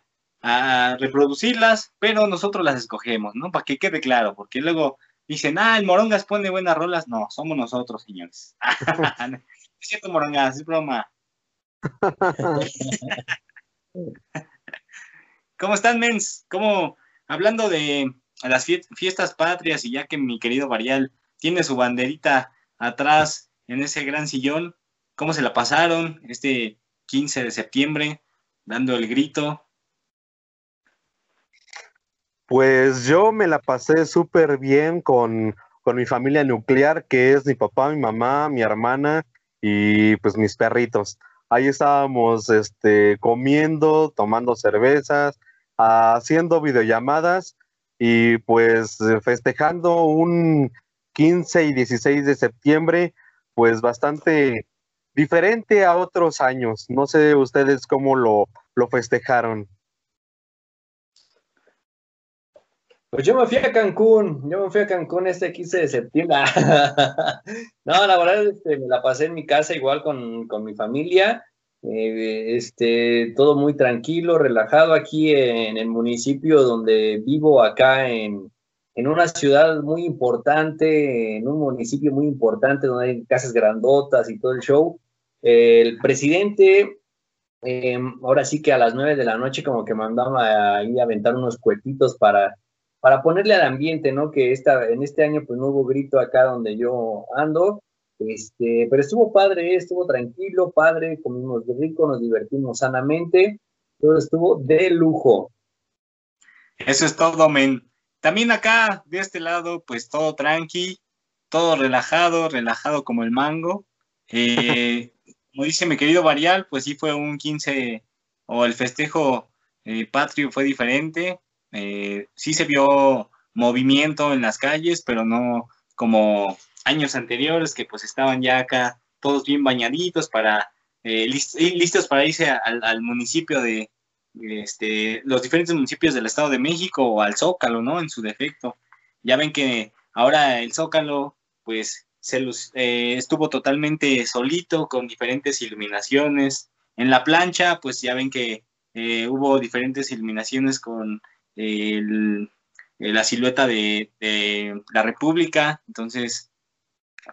C: reproducirlas, pero nosotros las escogemos, ¿no? Para que quede claro, porque luego dicen, ah, el Morongas pone buenas rolas. No, somos nosotros, señores. es cierto, Morongas, es broma. ¿Cómo están, mens? ¿Cómo, hablando de las fiestas patrias y ya que mi querido Varial tiene su banderita atrás en ese gran sillón, ¿cómo se la pasaron este 15 de septiembre dando el grito?
B: Pues yo me la pasé súper bien con, con mi familia nuclear, que es mi papá, mi mamá, mi hermana y pues mis perritos. Ahí estábamos este, comiendo, tomando cervezas, haciendo videollamadas y pues festejando un 15 y 16 de septiembre, pues bastante diferente a otros años. No sé ustedes cómo lo, lo festejaron.
D: Pues yo me fui a Cancún, yo me fui a Cancún este 15 de septiembre. no, la verdad, este, me la pasé en mi casa igual con, con mi familia. Eh, este, todo muy tranquilo, relajado aquí en el municipio donde vivo, acá en, en una ciudad muy importante, en un municipio muy importante donde hay casas grandotas y todo el show. El presidente, em, ahora sí que a las nueve de la noche como que mandaba ahí a aventar unos cuetitos para, para ponerle al ambiente, ¿no? Que esta, en este año pues no hubo grito acá donde yo ando, este, pero estuvo padre, estuvo tranquilo, padre, comimos rico, nos divertimos sanamente, todo estuvo de lujo.
C: Eso es todo, men. También acá, de este lado, pues todo tranqui, todo relajado, relajado como el mango. Eh, como dice mi querido Varial, pues sí fue un 15 o el festejo eh, patrio fue diferente. Eh, sí se vio movimiento en las calles, pero no como años anteriores que pues estaban ya acá todos bien bañaditos para listos para irse al municipio de, este, los diferentes municipios del Estado de México o al Zócalo, ¿no? En su defecto. Ya ven que ahora el Zócalo, pues, eh, estuvo totalmente solito con diferentes iluminaciones. En la plancha, pues ya ven que eh, hubo diferentes iluminaciones con la silueta de, la República. Entonces,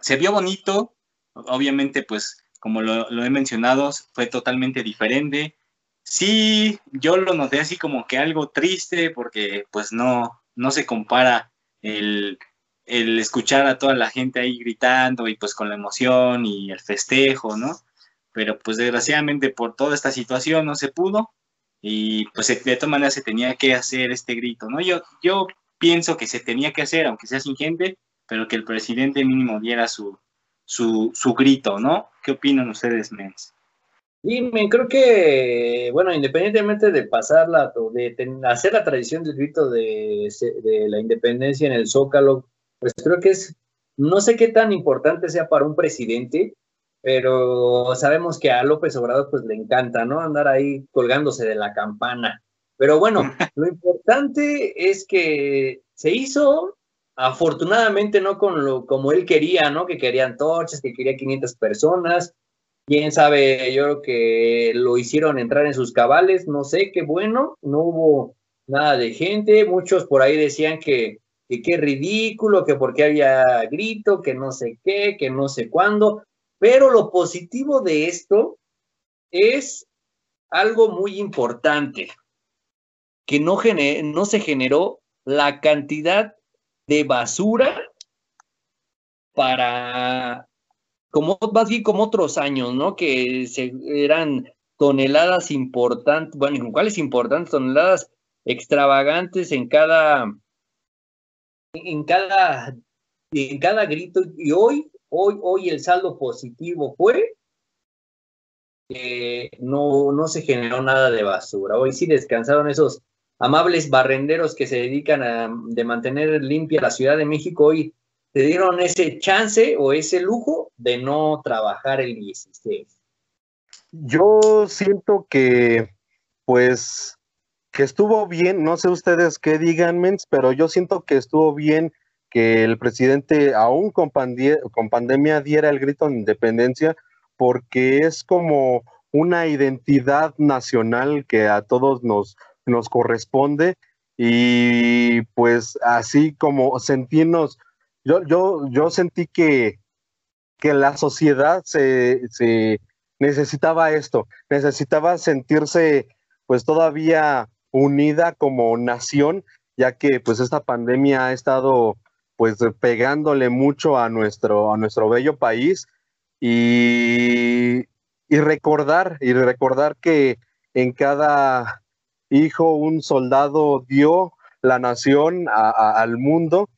C: se vio bonito. Obviamente, pues, como lo he mencionado, fue totalmente diferente Sí, yo lo noté así como que algo triste porque pues no, no se compara el, escuchar a toda la gente ahí gritando y pues con la emoción y el festejo, ¿no? Pero pues desgraciadamente por toda esta situación no se pudo y pues de todas maneras se tenía que hacer este grito, ¿no? Yo, yo pienso que se tenía que hacer, aunque sea sin gente, pero que el presidente mínimo diera su, su, su grito, ¿no? ¿Qué opinan ustedes, mens?
D: Y me creo que, bueno, independientemente de pasarla, de hacer la tradición del grito de, la independencia en el Zócalo, pues creo que es, no sé qué tan importante sea para un presidente, pero sabemos que a López Obrador pues le encanta, ¿no? Andar ahí colgándose de la campana. Pero bueno, lo importante es que se hizo, afortunadamente, no con lo, como él quería, ¿no? Que querían torches, que quería 500 personas, quién sabe, yo creo que lo hicieron entrar en sus cabales, no sé, qué bueno, no hubo nada de gente, muchos por ahí decían que, que qué ridículo, que porque había grito, que no sé qué, que no sé cuándo, pero lo positivo de esto es algo muy importante, que no, no se generó la cantidad de basura para como más bien como otros años, ¿no? Que se, eran toneladas importantes, bueno, ¿cuáles importantes? Toneladas extravagantes en cada, en cada, en cada grito. Y hoy, hoy, hoy el saldo positivo fue eh, no, no se generó nada de basura. Hoy sí descansaron esos amables barrenderos que se dedican a de mantener limpia la Ciudad de México. Hoy se dieron ese chance o ese lujo de no trabajar el 16.
B: Yo siento que, pues, que estuvo bien, no sé ustedes qué digan, mens, pero yo siento que estuvo bien que el presidente, aún con, con pandemia, diera el grito de independencia, porque es como una identidad nacional que a todos nos, nos corresponde. Y pues así como sentirnos, yo, yo, yo sentí que, que la sociedad se, se necesitaba esto, necesitaba sentirse pues todavía unida como nación, ya que pues esta pandemia ha estado pues pegándole mucho a nuestro, a nuestro bello país. Y, y recordar, y recordar que en cada hijo un soldado dio la nación al mundo,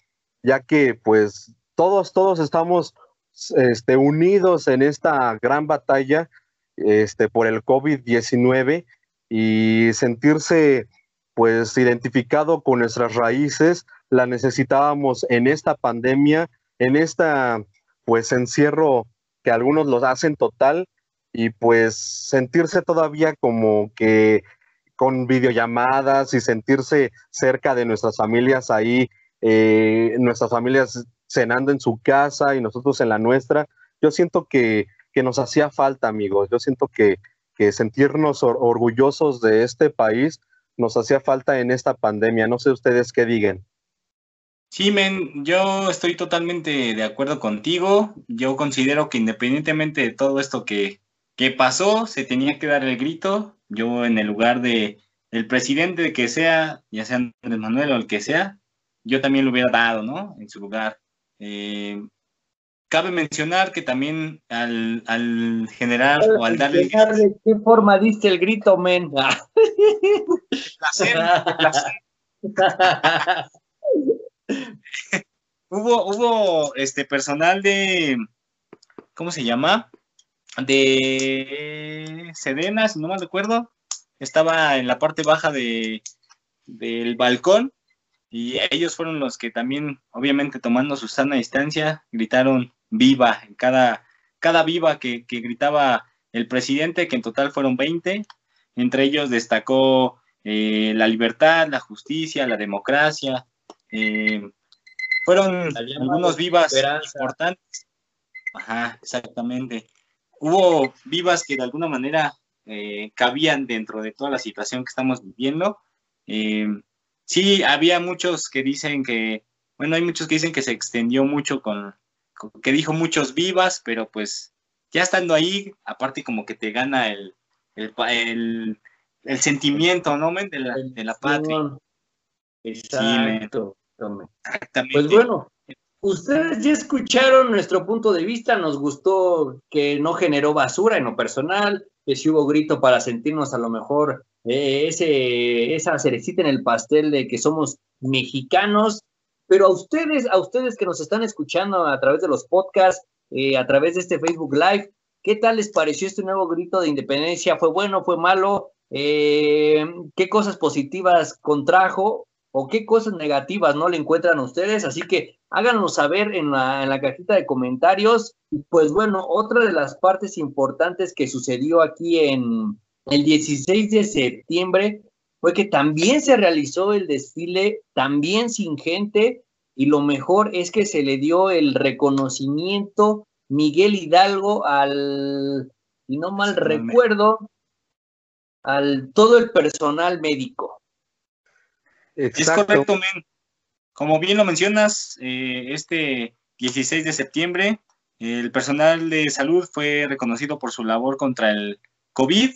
B: ya que pues todos, todos estamos este, unidos en esta gran batalla este, por el COVID-19 y sentirse pues identificado con nuestras raíces, la necesitábamos en esta pandemia, en esta pues encierro que algunos los hacen total y pues sentirse todavía como que con videollamadas y sentirse cerca de nuestras familias ahí, eh, nuestras familias cenando en su casa y nosotros en la nuestra. Yo siento que, que nos hacía falta, amigos. Yo siento que, que sentirnos orgullosos de este país nos hacía falta en esta pandemia. No sé ustedes qué digan.
C: Sí, men, yo estoy totalmente de acuerdo contigo. Yo considero que independientemente de todo esto que, que pasó, se tenía que dar el grito. Yo en el lugar de el presidente que sea, ya sea Andrés Manuel o el que sea, yo también lo hubiera dado, ¿no? En su lugar. Eh, cabe mencionar que también al, al generar o al darle...
D: ¿De qué forma diste el grito, men?
C: placer, placer. hubo, hubo este personal de, ¿cómo se llama? De Sedena, si no mal recuerdo, estaba en la parte baja de, del balcón y ellos fueron los que también, obviamente tomando su sana distancia, gritaron viva, en cada, cada viva que, gritaba el presidente, que en total fueron 20, entre ellos destacó eh, la libertad, la justicia, la democracia, eh, fueron algunos vivas importantes. Ajá, exactamente. Hubo vivas que de alguna manera eh, cabían dentro de toda la situación que estamos viviendo. Sí, había muchos que dicen que, bueno, hay muchos que dicen que se extendió mucho con, que dijo muchos vivas, pero pues ya estando ahí, aparte como que te gana el, el, el, sentimiento, ¿no, De la, de la patria.
D: Exacto. Pues bueno, ustedes ya escucharon nuestro punto de vista, nos gustó que no generó basura en lo personal, que si hubo grito para sentirnos a lo mejor eh, ese, esa cerecita en el pastel de que somos mexicanos, pero a ustedes, a ustedes que nos están escuchando a través de los podcasts, eh, a través de este Facebook Live, ¿qué tal les pareció este nuevo grito de independencia? ¿Fue bueno, fue malo? Eh, ¿Qué cosas positivas contrajo? o qué cosas negativas no le encuentran a ustedes. Así que háganos saber en la, en la cajita de comentarios. Pues bueno, otra de las partes importantes que sucedió aquí en el 16 de septiembre fue que también se realizó el desfile, también sin gente, y lo mejor es que se le dio el reconocimiento Miguel Hidalgo al, y no mal recuerdo, al todo el personal médico.
C: Es correcto, men. Como bien lo mencionas, eh, este 16 de septiembre, el personal de salud fue reconocido por su labor contra el COVID,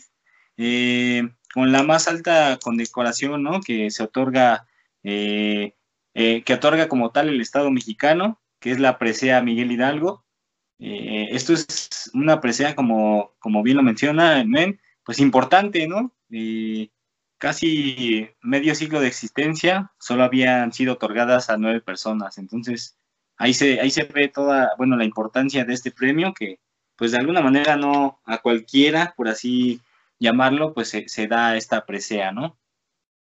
C: eh, con la más alta condecoración ¿no? que se otorga, eh, que otorga como tal el Estado mexicano, que es la presea Miguel Hidalgo. esto es una presea, como, como bien lo menciona, men, pues importante, ¿no? casi medio siglo de existencia, solo habían sido otorgadas a nueve personas. Entonces, ahí se, ahí se ve toda, bueno, la importancia de este premio que, pues de alguna manera no a cualquiera, por así llamarlo, pues se, da esta presea, ¿no?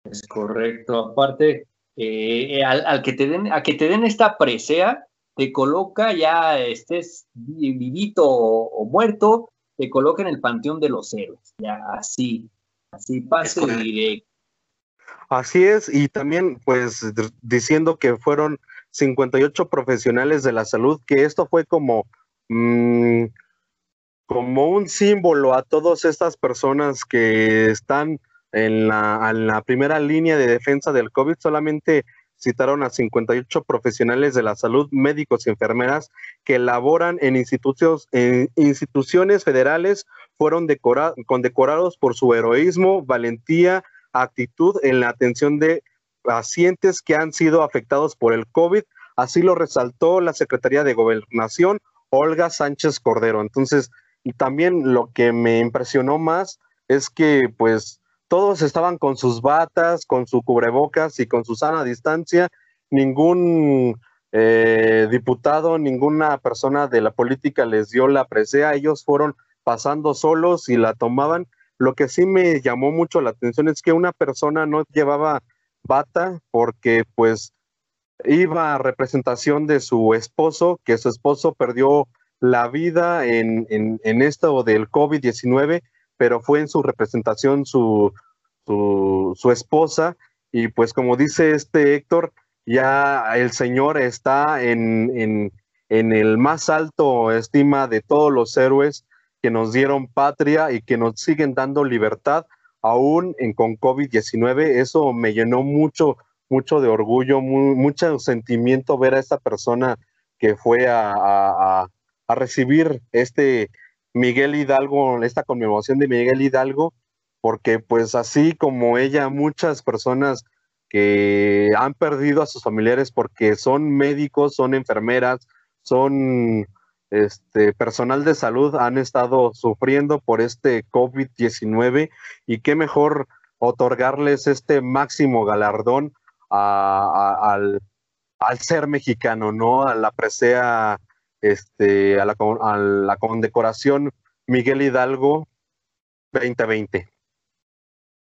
D: Es correcto. Aparte, eh, al, que te den, a que te den esta presea, te coloca ya estés vivito o, muerto, te coloca en el panteón de los héroes. Ya así, así pase directo.
B: Así es, y también pues diciendo que fueron 58 profesionales de la salud, que esto fue como, mm, como un símbolo a todas estas personas que están en la, primera línea de defensa del COVID, solamente citaron a 58 profesionales de la salud, médicos y enfermeras que laboran en, en instituciones federales, fueron condecorados por su heroísmo, valentía, actitud en la atención de pacientes que han sido afectados por el COVID. Así lo resaltó la Secretaría de Gobernación, Olga Sánchez Cordero. Entonces, y también lo que me impresionó más es que pues todos estaban con sus batas, con su cubrebocas y con su sana distancia. Ningún eh, diputado, ninguna persona de la política les dio la presea. Ellos fueron pasando solos y la tomaban. Lo que sí me llamó mucho la atención es que una persona no llevaba bata porque pues iba a representación de su esposo, que su esposo perdió la vida en, en, en esto del COVID-19 pero fue en su representación su, su, esposa y pues como dice este Héctor, ya el Señor está en, en, en, el más alto estima de todos los héroes que nos dieron patria y que nos siguen dando libertad aún con COVID-19. Eso me llenó mucho, mucho de orgullo, mucho sentimiento ver a esta persona que fue a, a recibir este Miguel Hidalgo, esta conmemoración de Miguel Hidalgo, porque pues así como ella, muchas personas que han perdido a sus familiares porque son médicos, son enfermeras, son este personal de salud, han estado sufriendo por este COVID-19 y qué mejor otorgarles este máximo galardón al, ser mexicano, ¿no? A la presea este, a la, a la condecoración Miguel Hidalgo 2020.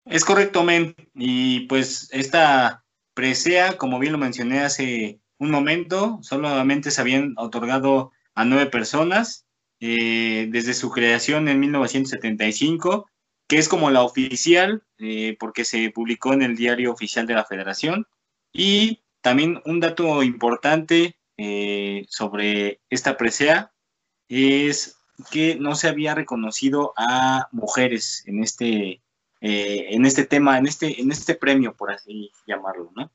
C: Es correcto, Men. Y pues esta presea, como bien lo mencioné hace un momento, solamente se habían otorgado a nueve personas eh, desde su creación en 1975, que es como la oficial, eh, porque se publicó en el diario oficial de la Federación. Y también un dato importante eh, sobre esta presea es que no se había reconocido a mujeres en este, eh, en este tema, en este, en este premio, por así llamarlo, ¿no?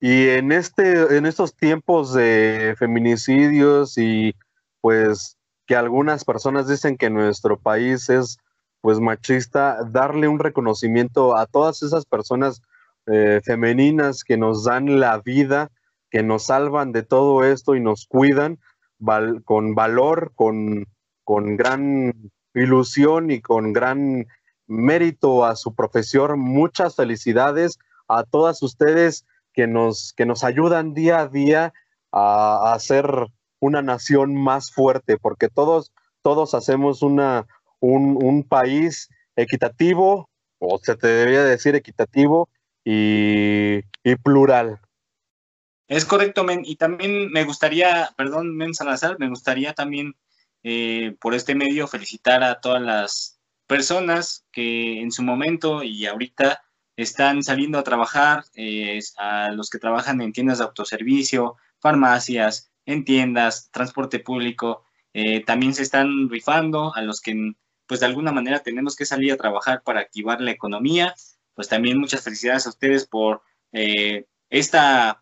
B: Y en este, en estos tiempos de feminicidios y pues que algunas personas dicen que nuestro país es pues machista, darle un reconocimiento a todas esas personas eh, femeninas que nos dan la vida, que nos salvan de todo esto y nos cuidan con valor, con, con gran ilusión y con gran mérito a su profesión. Muchas felicidades a todas ustedes que nos, que nos ayudan día a día a, hacer una nación más fuerte, porque todos, todos hacemos una, un, país equitativo, o se te debería decir equitativo y, y plural.
C: Es correcto, Men. Y también me gustaría, perdón, Men Salazar, me gustaría también eh, por este medio felicitar a todas las personas que en su momento y ahorita están saliendo a trabajar, eh, a los que trabajan en tiendas de autoservicio, farmacias, en tiendas, transporte público, eh, también se están rifando, a los que pues de alguna manera tenemos que salir a trabajar para activar la economía, pues también muchas felicidades a ustedes por esta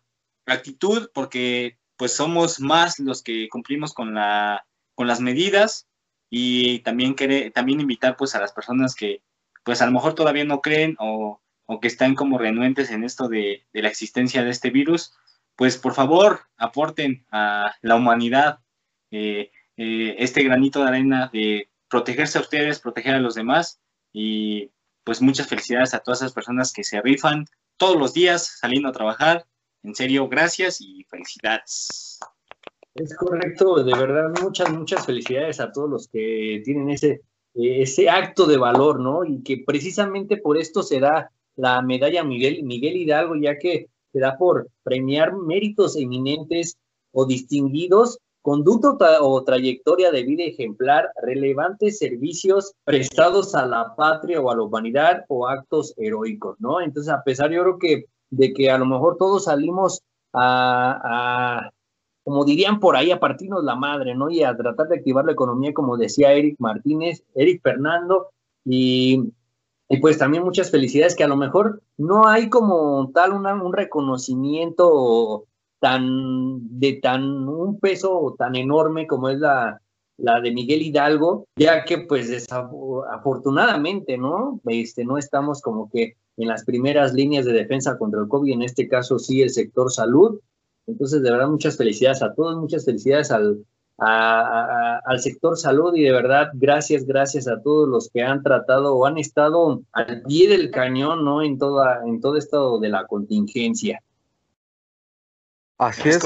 C: actitud porque pues somos más los que cumplimos con, la, con las medidas y también, querer, también invitar pues a las personas que pues a lo mejor todavía no creen o, que están como renuentes en esto de, la existencia de este virus, pues por favor aporten a la humanidad eh, eh, este granito de arena de protegerse a ustedes, proteger a los demás y pues muchas felicidades a todas esas personas que se rifan todos los días saliendo a trabajar en serio, gracias y felicidades.
D: Es correcto, de verdad, muchas, muchas felicidades a todos los que tienen ese, ese acto de valor, ¿no? Y que precisamente por esto se da la medalla Miguel, Miguel Hidalgo, ya que se da por premiar méritos eminentes o distinguidos, conducta o trayectoria de vida ejemplar, relevantes servicios prestados a la patria o a la humanidad o actos heroicos, ¿no? Entonces, a pesar yo creo que de que a lo mejor todos salimos a como dirían por ahí, a partirnos la madre, ¿no? Y a tratar de activar la economía, como decía Eric Martínez, Eric Fernando, y, pues también muchas felicidades, que a lo mejor no hay como tal un reconocimiento tan de tan un peso tan enorme como es la, la de Miguel Hidalgo, ya que pues afortunadamente, ¿no? Este, no estamos como que en las primeras líneas de defensa contra el COVID, en este caso sí el sector salud, entonces, de verdad, muchas felicidades a todos, muchas felicidades al, al sector salud y de verdad, gracias, gracias a todos los que han tratado o han estado al pie del cañón, ¿no? En toda, en todo esto de la contingencia.
B: Así es,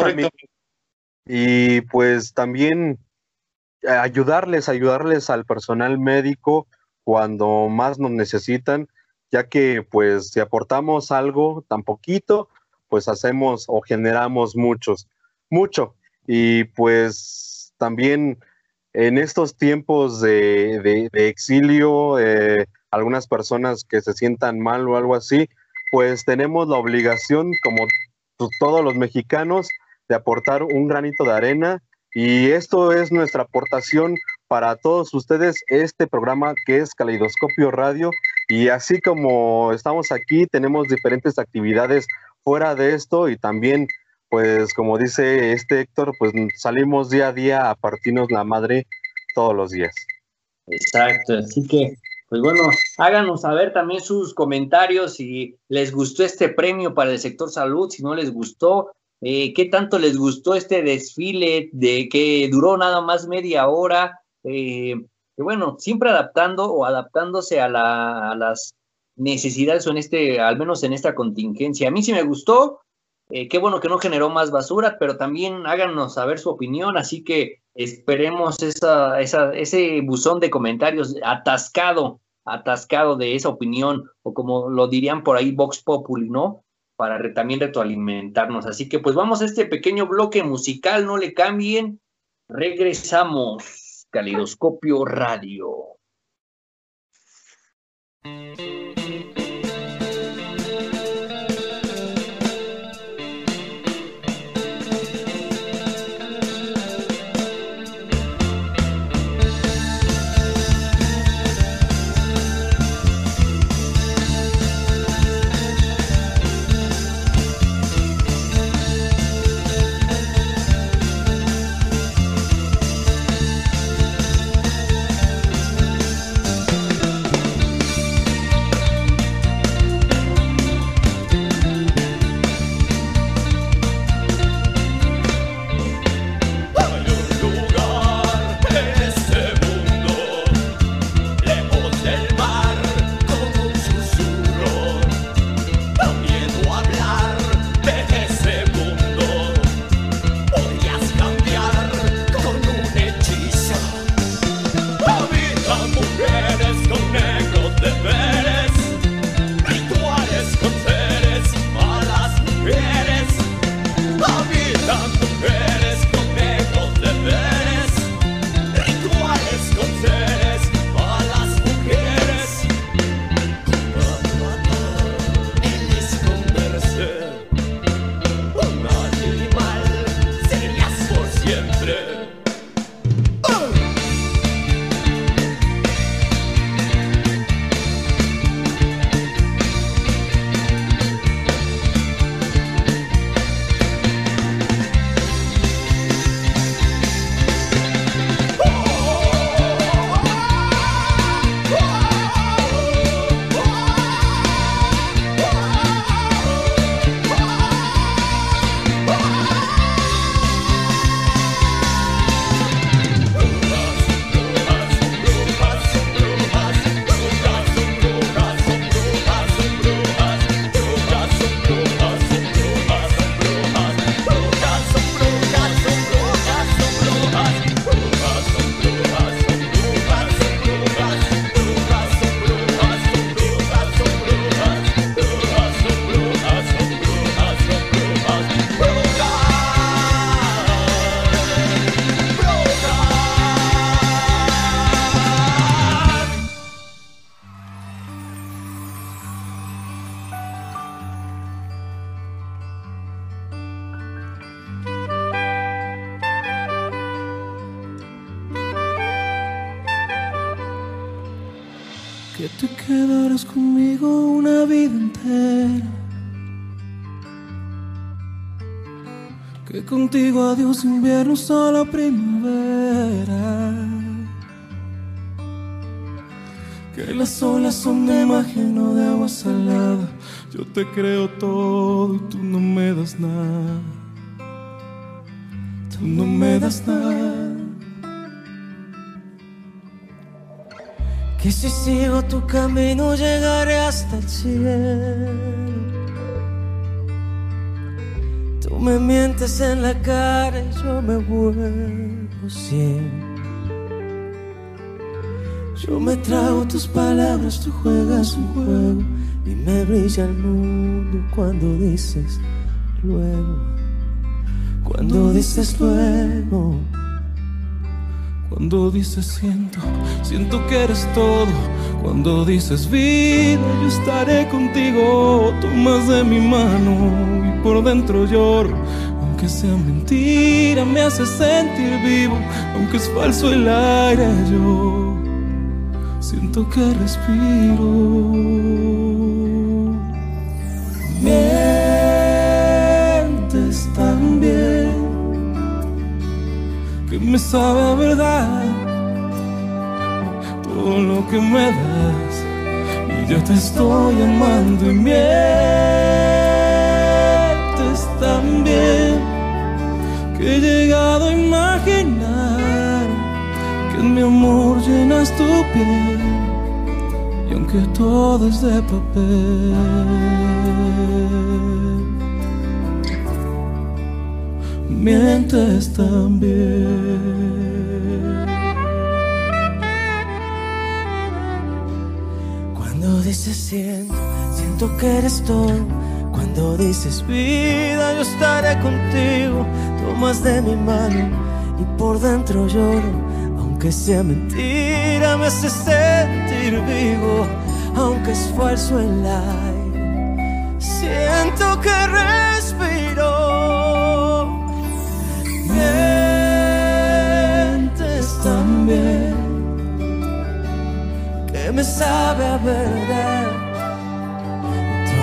B: Y pues también ayudarles, ayudarles al personal médico cuando más nos necesitan, ya que pues si aportamos algo tan poquito, pues hacemos o generamos muchos, mucho. Y pues también en estos tiempos de, exilio, eh, algunas personas que se sientan mal o algo así, pues tenemos la obligación, como todos los mexicanos, de aportar un granito de arena. Y esto es nuestra aportación para todos ustedes, este programa que es Caleidoscopio Radio. Y así como estamos aquí, tenemos diferentes actividades fuera de esto y también, pues como dice este Héctor, pues salimos día a día a partirnos la madre todos los días.
D: Exacto, así que, pues bueno, háganos saber también sus comentarios si les gustó este premio para el sector salud, si no les gustó, eh, qué tanto les gustó este desfile de que duró nada más media hora, eh, bueno, siempre adaptando o adaptándose a, la, a las necesidades o en este, al menos en esta contingencia. A mí sí me gustó, eh, qué bueno que no generó más basura, pero también háganos saber su opinión, así que esperemos ese buzón de comentarios atascado, atascado de esa opinión, o como lo dirían por ahí Vox Populi, ¿no? Para también retroalimentarnos. Así que pues vamos a este pequeño bloque musical, no le cambien. Regresamos. Calidoscopio Radio.
F: Adiós invierno, solo primavera. Que las olas son de magia, no de agua salada. Yo te creo todo y tú no me das nada. Tú no me das nada. Que si sigo tu camino llegaré hasta el cielo. Me mientes en la cara y yo me vuelvo ciego. Yo me trago tus palabras, tú juegas un juego y me brilla el mundo cuando dices luego. Cuando dices luego. Cuando dices siento, siento que eres todo. Cuando dices vida, yo estaré contigo. Tomas de mi mano y por dentro lloro. Aunque sea mentira, me hace sentir vivo. Aunque es falso el aire, yo siento que respiro. Mientes tan bien que me sabe verdad todo lo que me das. Y yo te estoy amando y mientes tan bien que he llegado a imaginar que en mi amor llenas tu piel. Y aunque todo es de papel, mientes también. Siento que eres todo. Cuando dices vida, yo estaré contigo. Tomas de mi mano y por dentro lloro. Aunque sea mentira, me hace sentir vivo. Aunque es falso el aire, siento que respiro. Mientes también que me sabe a verdad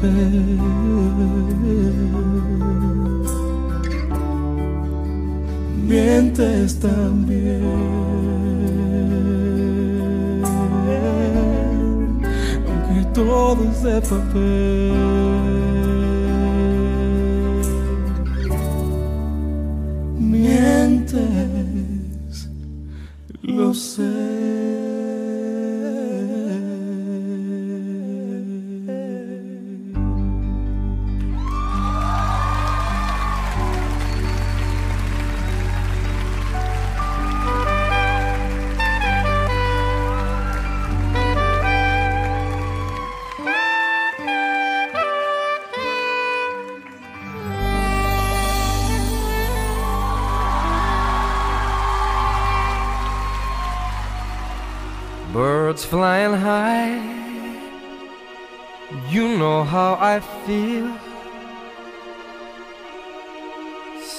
F: Papel, mientes también. Aunque todo es de papel,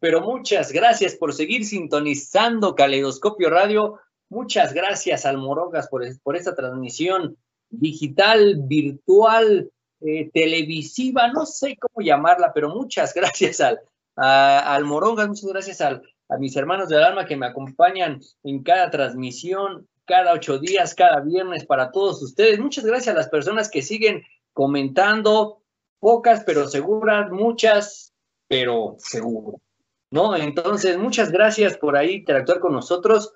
D: Pero muchas gracias por seguir sintonizando Caleidoscopio Radio. Muchas gracias al Morongas por, por esta transmisión digital, virtual, eh, televisiva, no sé cómo llamarla, pero muchas gracias al, al Morongas, muchas gracias al, a mis hermanos del alma que me acompañan en cada transmisión, cada ocho días, cada viernes para todos ustedes. Muchas gracias a las personas que siguen comentando, pocas pero seguras, muchas pero seguro. ¿No? Entonces, muchas gracias por ahí interactuar con nosotros.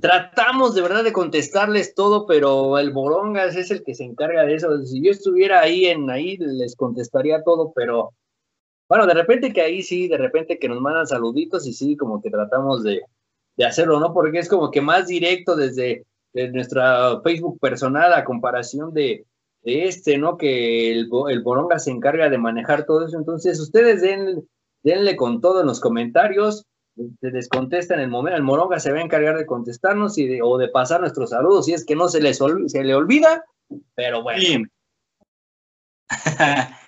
D: Tratamos de verdad de contestarles todo, pero el Morongas es el que se encarga de eso. Si yo estuviera ahí en ahí, les contestaría todo, pero bueno, de repente que ahí sí, de repente que nos mandan saluditos y sí, como que tratamos de, de hacerlo, ¿no? Porque es como que más directo desde, nuestra Facebook personal a comparación de, de este, ¿no? Que el, el Boronga se encarga de manejar todo eso. Entonces, ustedes den, denle con todo en los comentarios, se les contesta en el momento. El Moronga se va a encargar de contestarnos y de- o de pasar nuestros saludos, si es que no se les se le olvida, pero bueno,
C: Sí.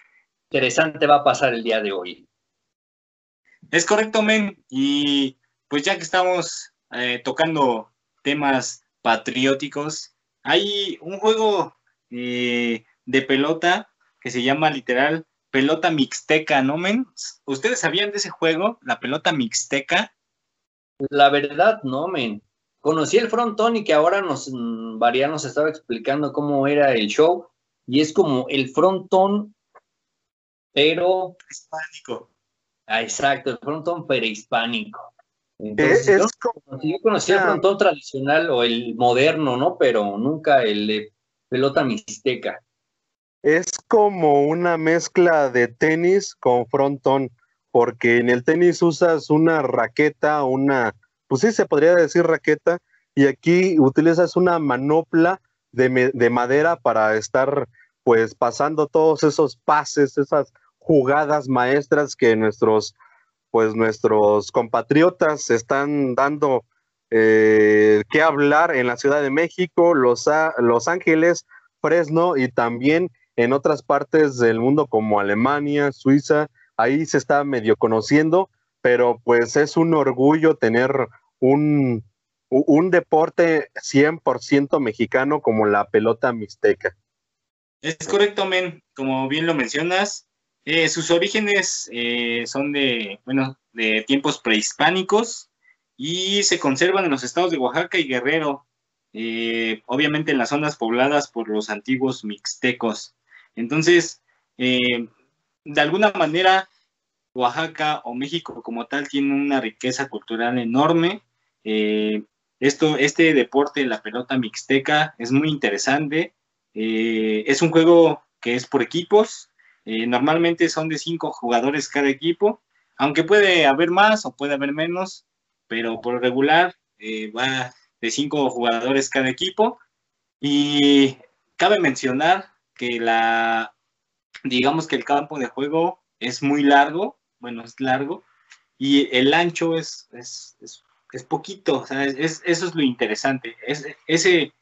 D: interesante va a pasar el día de hoy.
C: Es correcto, men. Y pues ya que estamos eh, tocando temas patrióticos, hay un juego eh, de pelota que se llama literal pelota mixteca, ¿no, men? ¿Ustedes sabían de ese juego, la pelota mixteca?
D: La verdad, no, men. Conocí el frontón y que ahora nos, mm, Varian nos estaba explicando cómo era el show. Y es como el frontón, pero
C: Hispánico.
D: Ah, exacto, el frontón prehispánico.
B: Eh,
D: Entonces,
B: es
D: yo,
B: como-
D: yo conocí el frontón tradicional o el moderno, ¿no? Pero nunca el de pelota mixteca.
B: Es como una mezcla de tenis con frontón, porque en el tenis usas una raqueta, una, pues sí se podría decir raqueta, y aquí utilizas una manopla de, de madera para estar pues pasando todos esos pases, esas jugadas maestras que nuestros pues nuestros compatriotas están dando eh, que hablar en la Ciudad de México, Los, Los Ángeles, Fresno y también en otras partes del mundo como Alemania, Suiza, ahí se está medio conociendo, pero pues es un orgullo tener un, un deporte 100% mexicano como la pelota mixteca.
C: Es correcto, men. Como bien lo mencionas, eh, sus orígenes eh, son de, bueno, de tiempos prehispánicos y se conservan en los estados de Oaxaca y Guerrero, eh, obviamente en las zonas pobladas por los antiguos mixtecos. Entonces, eh, de alguna manera, Oaxaca o México como tal tiene una riqueza cultural enorme. Eh, esto, este deporte, la pelota mixteca, es muy interesante. Eh, es un juego que es por equipos. Normalmente son de cinco jugadores cada equipo, aunque puede haber más o puede haber menos, pero por regular va de cinco jugadores cada equipo. Y cabe mencionar que la, digamos que el campo de juego es muy largo, bueno, es largo, y el ancho es, es, es, es poquito, o sea, es, eso es lo interesante. Es, ese,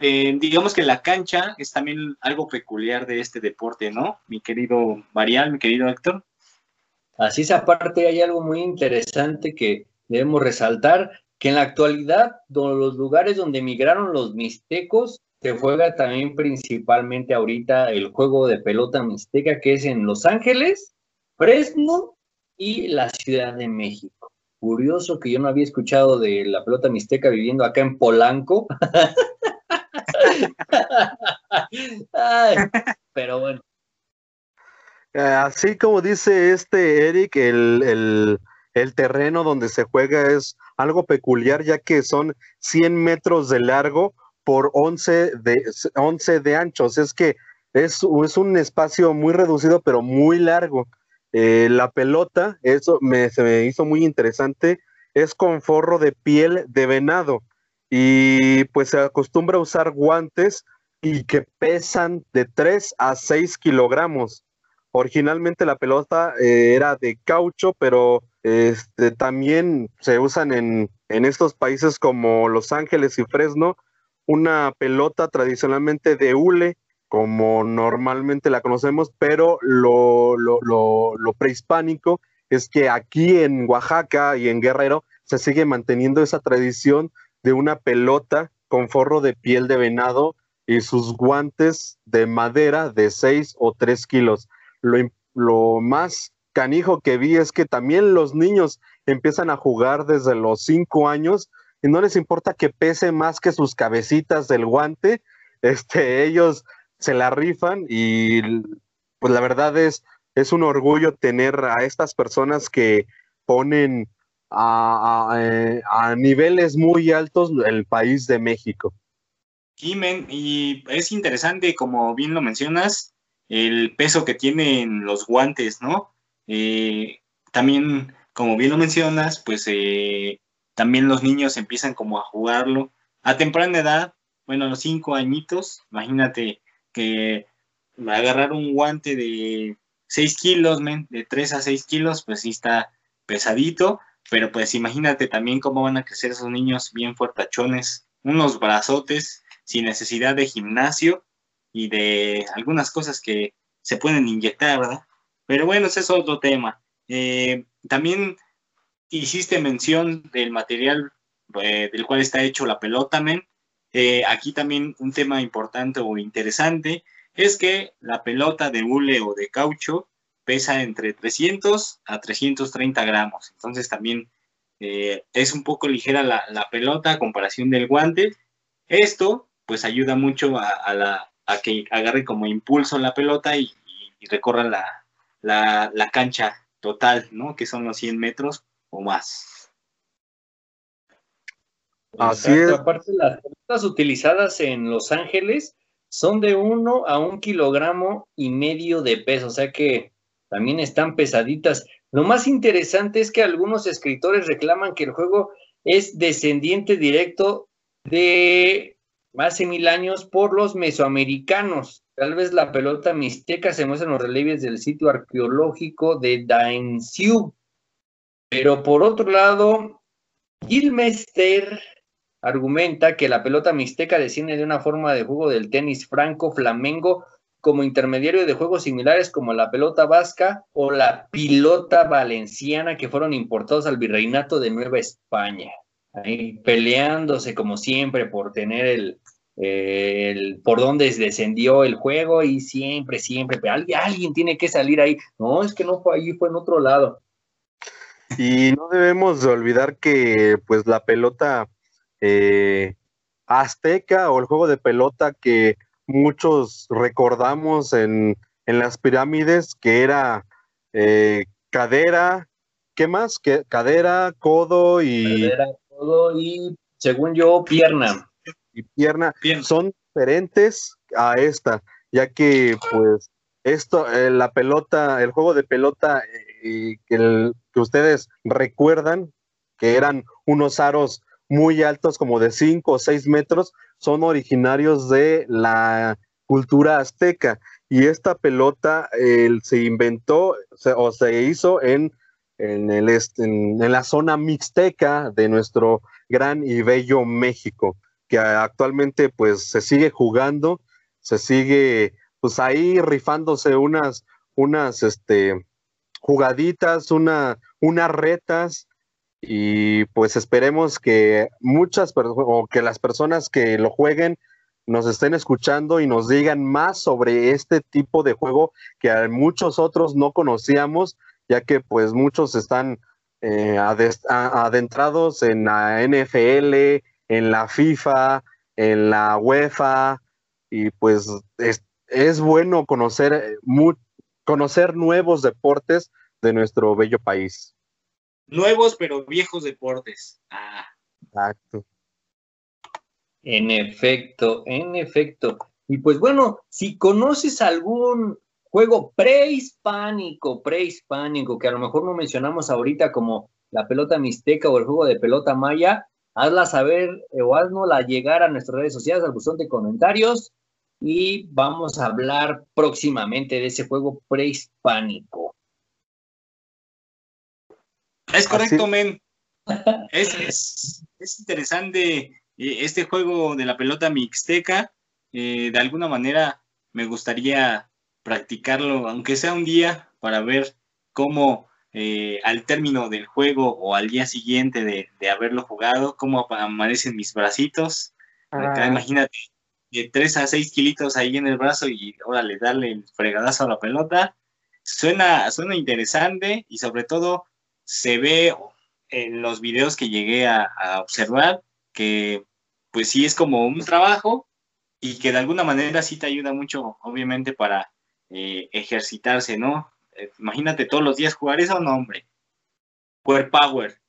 C: eh, digamos que la cancha es también algo peculiar de este deporte, ¿no? Mi querido Varial, mi querido Héctor.
D: Así es, aparte hay algo muy interesante que debemos resaltar, que en la actualidad los lugares donde emigraron los mixtecos se juega también principalmente ahorita el juego de pelota mixteca que es en Los Ángeles, Fresno y la Ciudad de México. Curioso que yo no había escuchado de la pelota mixteca viviendo acá en Polanco. Pero bueno,
B: Eh, Así como dice este Eric, el, el- el terreno donde se juega es algo peculiar, ya que son 100 metros de largo por 11 de, 11 de anchos. Es que es, es un espacio muy reducido, pero muy largo. Eh, la pelota, eso me, se me hizo muy interesante, es con forro de piel de venado. Y pues se acostumbra a usar guantes y que pesan de 3 a 6 kilogramos. Originalmente la pelota eh, era de caucho, pero este, también se usan en, en estos países como Los Ángeles y Fresno una pelota tradicionalmente de hule, como normalmente la conocemos, pero lo, lo, lo, prehispánico es que aquí en Oaxaca y en Guerrero se sigue manteniendo esa tradición de una pelota con forro de piel de venado y sus guantes de madera de 6 o 3 kilos. Lo, lo más canijo que vi es que también los niños empiezan a jugar desde los 5 años y no les importa que pese más que sus cabecitas del guante, este, ellos se la rifan y pues la verdad es, es un orgullo tener a estas personas que ponen a, a, eh, niveles muy altos el país de México.
C: Jimen, y es interesante, como bien lo mencionas, el peso que tienen los guantes, ¿no? Eh, también, como bien lo mencionas, pues eh, también los niños empiezan como a jugarlo a temprana edad, bueno, a los cinco añitos, imagínate que agarrar un guante de 6 kilos, de 3 a 6 kilos, pues sí está pesadito, pero pues imagínate también cómo van a crecer esos niños bien fuertachones, unos brazotes sin necesidad de gimnasio y de algunas cosas que se pueden inyectar, ¿verdad? Pero bueno, ese es otro tema. Eh, también hiciste mención del material eh, del cual está hecho la pelota, men. Eh, aquí también un tema importante o interesante es que la pelota de hule o de caucho pesa entre 300 a 330 gramos. Entonces también eh, es un poco ligera la, la, pelota a comparación del guante. Esto pues ayuda mucho a, la, a que agarre como impulso la pelota y, y, recorra la, la, la, cancha total, ¿no? Que son los 100 metros o más.
B: Así
D: Exacto.
B: es.
D: Aparte, las pelotas utilizadas en Los Ángeles son de 1 a un kilogramo y medio de peso, o sea que también están pesaditas. Lo más interesante es que algunos escritores reclaman que el juego es descendiente directo de hace mil años por los mesoamericanos. Tal vez la pelota mixteca se muestra en los relieves del sitio arqueológico de Dainsiu. Pero por otro lado, Gilmester argumenta que la pelota mixteca desciende de una forma de juego del tenis franco flamengo como intermediario de juegos similares como la pelota vasca o la pilota valenciana que fueron importados al virreinato de Nueva España. Ahí peleándose como siempre por tener el, el por dónde descendió el juego y siempre, siempre, alguien, alguien tiene que salir ahí. No, es que no fue allí, fue en otro lado.
B: Y no debemos de olvidar que pues la pelota eh, azteca o el juego de pelota que muchos recordamos en, en las pirámides, que era eh, cadera, ¿qué más? Que, cadera, codo y,
D: Cadera, codo y, según yo, pierna.
B: y pierna,
C: Bien.
B: son diferentes a esta, ya que pues esto, eh, la pelota, el juego de pelota eh, que, el- que ustedes recuerdan, que eran unos aros muy altos, como de 5 o 6 metros, son originarios de la cultura azteca. Y esta pelota eh, se inventó se- o se hizo en, en, el, est- en- en la zona mixteca de nuestro gran y bello México, que actualmente pues se sigue jugando, se sigue pues ahí rifándose unas, unas este, jugaditas, una, unas retas y pues esperemos que muchas o que las personas que lo jueguen nos estén escuchando y nos digan más sobre este tipo de juego que a muchos otros no conocíamos, ya que pues muchos están eh, adentrados en la NFL, en la FIFA, en la UEFA, y pues es, bueno conocer, eh, mu- conocer nuevos deportes de nuestro bello país.
C: Nuevos pero viejos deportes. Ah,
B: Exacto.
D: En efecto, en efecto. Y pues bueno, si conoces algún juego prehispánico, prehispánico, que a lo mejor no mencionamos ahorita como la pelota mixteca o el juego de pelota maya, hazla saber eh, o haznosla llegar a nuestras redes sociales, al buzón de comentarios, y vamos a hablar próximamente de ese juego prehispánico.
C: es correcto,
B: Así-
C: men. Es, es, es interesante eh, este juego de la pelota mixteca. eh, de alguna manera me gustaría practicarlo, aunque sea un día, para ver cómo eh, al término del juego o al día siguiente de, de haberlo jugado, cómo amanecen mis bracitos. Acá, imagínate, de 3 a 6 kilitos ahí en el brazo y órale, darle el fregadazo a la pelota. Suena, suena interesante y sobre todo se ve en los videos que llegué a, a observar que pues sí es como un trabajo y que de alguna manera sí te ayuda mucho, obviamente, para eh, ejercitarse, ¿no? Eh, imagínate todos los días jugar eso, no, hombre. Power Power.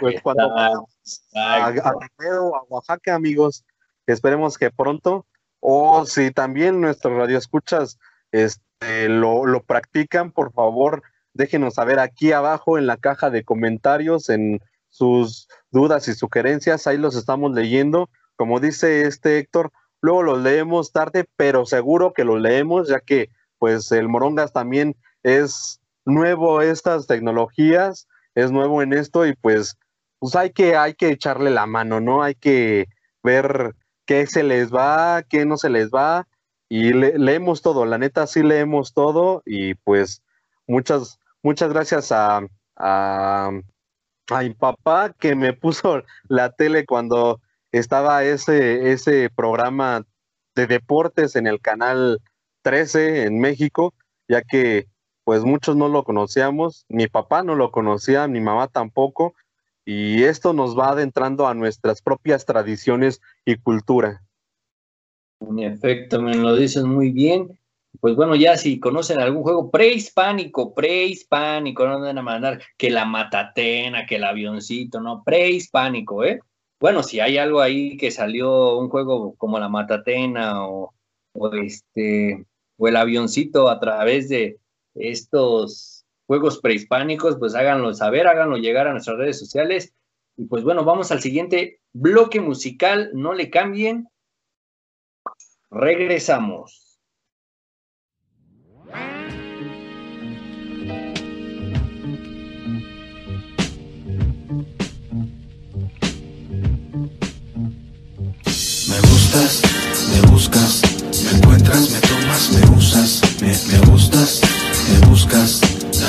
B: Pues cuando a, a Guerrero, a Oaxaca, amigos, esperemos que pronto, o si también nuestros radioescuchas este, lo, lo practican, por favor, déjenos saber aquí abajo en la caja de comentarios, en sus dudas y sugerencias, ahí los estamos leyendo. Como dice este Héctor, luego los leemos tarde, pero seguro que los leemos, ya que pues el Morongas también es nuevo estas tecnologías, es nuevo en esto y pues pues hay que, hay que echarle la mano, ¿no? Hay que ver qué se les va, qué no se les va, y le- leemos todo, la neta sí leemos todo, y pues muchas, muchas gracias a, a, mi papá que me puso la tele cuando estaba ese, ese programa de deportes en el canal 13 en México, ya que pues muchos no lo conocíamos, mi papá no lo conocía, mi mamá tampoco, y esto nos va adentrando a nuestras propias tradiciones y cultura.
D: En efecto, me lo dices muy bien. pues bueno, ya si conocen algún juego prehispánico, prehispánico, no van a mandar que la matatena, que el avioncito, no, prehispánico, ¿eh? Bueno, si hay algo ahí que salió un juego como la matatena o, o este o el avioncito a través de estos juegos prehispánicos, pues háganlo saber, háganlo llegar a nuestras redes sociales. Y pues bueno, vamos al siguiente bloque musical, no le cambien. Regresamos.
G: Me gustas, me buscas, me encuentras, me tomas, me usas, me, me gustas, me buscas,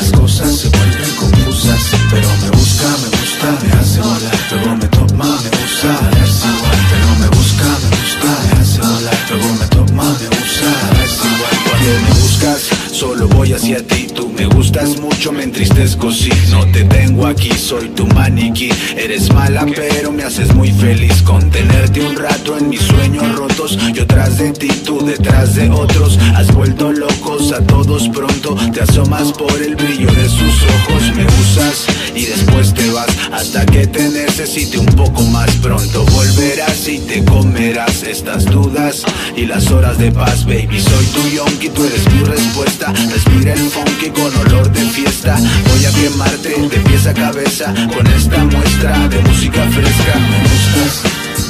G: las cosas se vuelven confusas, pero me busca, me gusta, me hace volar, luego me toma, me usa, es igual, pero me busca, me gusta, me hace volar, luego me toma, me usa, es igual, cuando me buscas, solo voy hacia ti, tú me gustas mucho, me entristezco si no te tengo aquí, soy tu maniquí, eres mala pero me haces muy feliz. Con tenerte un rato en mis sueños rotos, yo tras de ti, tú detrás de otros, has vuelto locos a todos pronto, te asomas por el brillo de sus ojos, me usas y después te vas hasta que te necesite un poco más pronto, volverás y te comerás estas dudas y las horas de paz, baby, soy tu yonki, tú eres mi respuesta, respira el funky con olor de fiesta, voy a quemarte de pies a cabeza con esta muestra de música fresca, me gustas,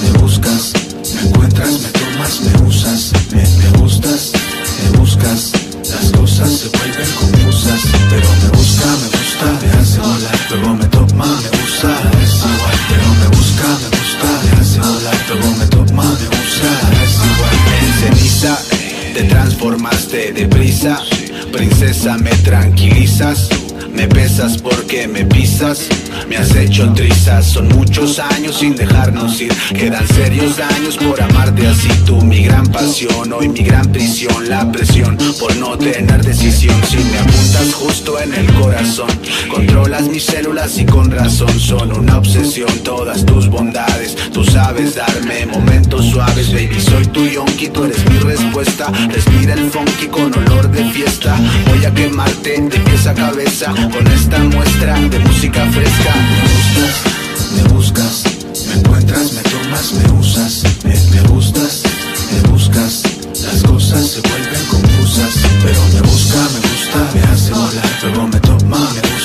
G: me buscas, me encuentras, me tomas, me usas, me, me gustas, me buscas, las cosas se vuelven confusas, pero me busca, me gusta, me hace volar, luego me toma, me usa, es igual, pero me busca, me gusta, me hace volar, luego me toma, me usa, es igual, en ceniza te transformaste deprisa, princesa me tranquilizas. Me pesas porque me pisas, me has hecho trizas. Son muchos años sin dejarnos ir. Quedan serios daños por amarte así. Tú, mi gran pasión, hoy mi gran prisión. La presión por no tener decisión. Si me apuntas justo en el corazón, controlas mis células y con razón son una obsesión. Todas tus bondades, tú sabes darme momentos suaves, baby. Soy tu yonki, tú eres mi respuesta. Respira el funky con olor de fiesta. Voy a quemarte de pies a cabeza con esta muestra de música fresca. Me gustas, me buscas, me encuentras, me tomas, me usas, me, me gustas, me buscas. Las cosas se vuelven confusas, pero me busca, me gusta, me hace volar, luego me toma, me gusta,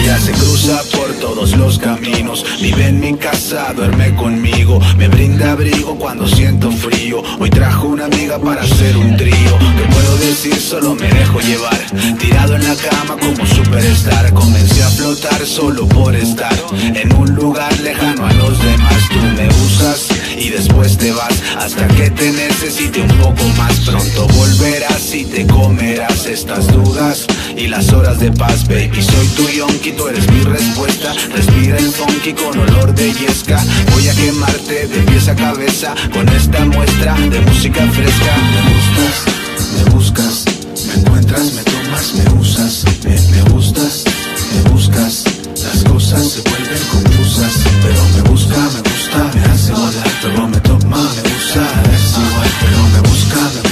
G: Ella se cruza por todos los caminos, vive en mi casa, duerme conmigo, me brinda abrigo cuando siento frío. Hoy trajo una amiga para hacer un trío. ¿Qué puedo decir? Solo me dejo llevar, tirado en la cama como superstar. Comencé a flotar solo por estar en un lugar lejano a los demás. Tú me usas y después te vas hasta que te necesite un poco más. Pronto volverás y te comerás estas dudas y las horas de paz, baby. Soy tu yonki, tú eres mi respuesta. Respira el funky con olor de yesca. Voy a quemarte de pies a cabeza con esta muestra de música fresca. Me gustas, me buscas, me encuentras, me tomas, me usas, me, me gustas, me buscas. Las cosas se vuelven confusas, pero me busca, me gusta, me hace volar, luego me toma, me usa, es igual, pero me busca, me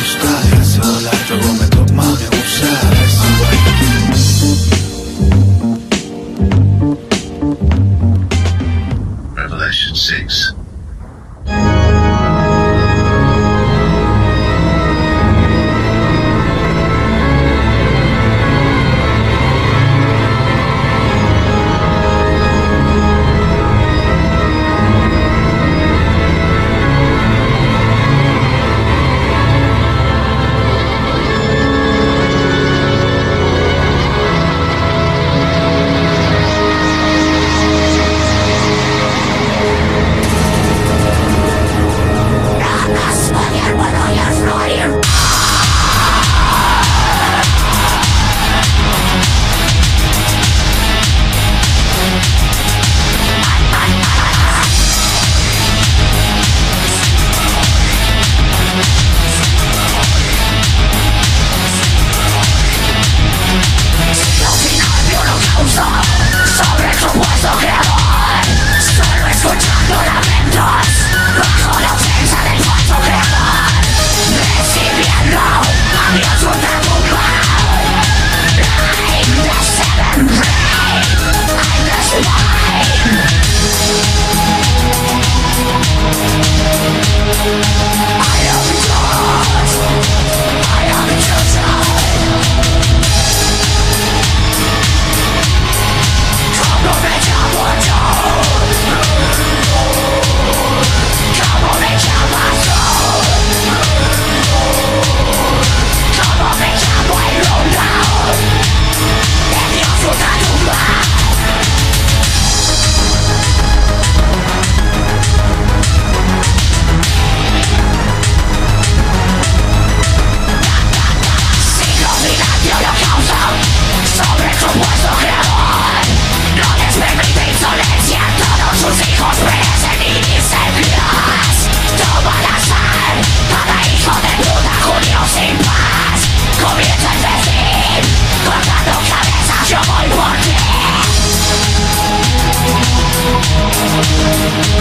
B: Thank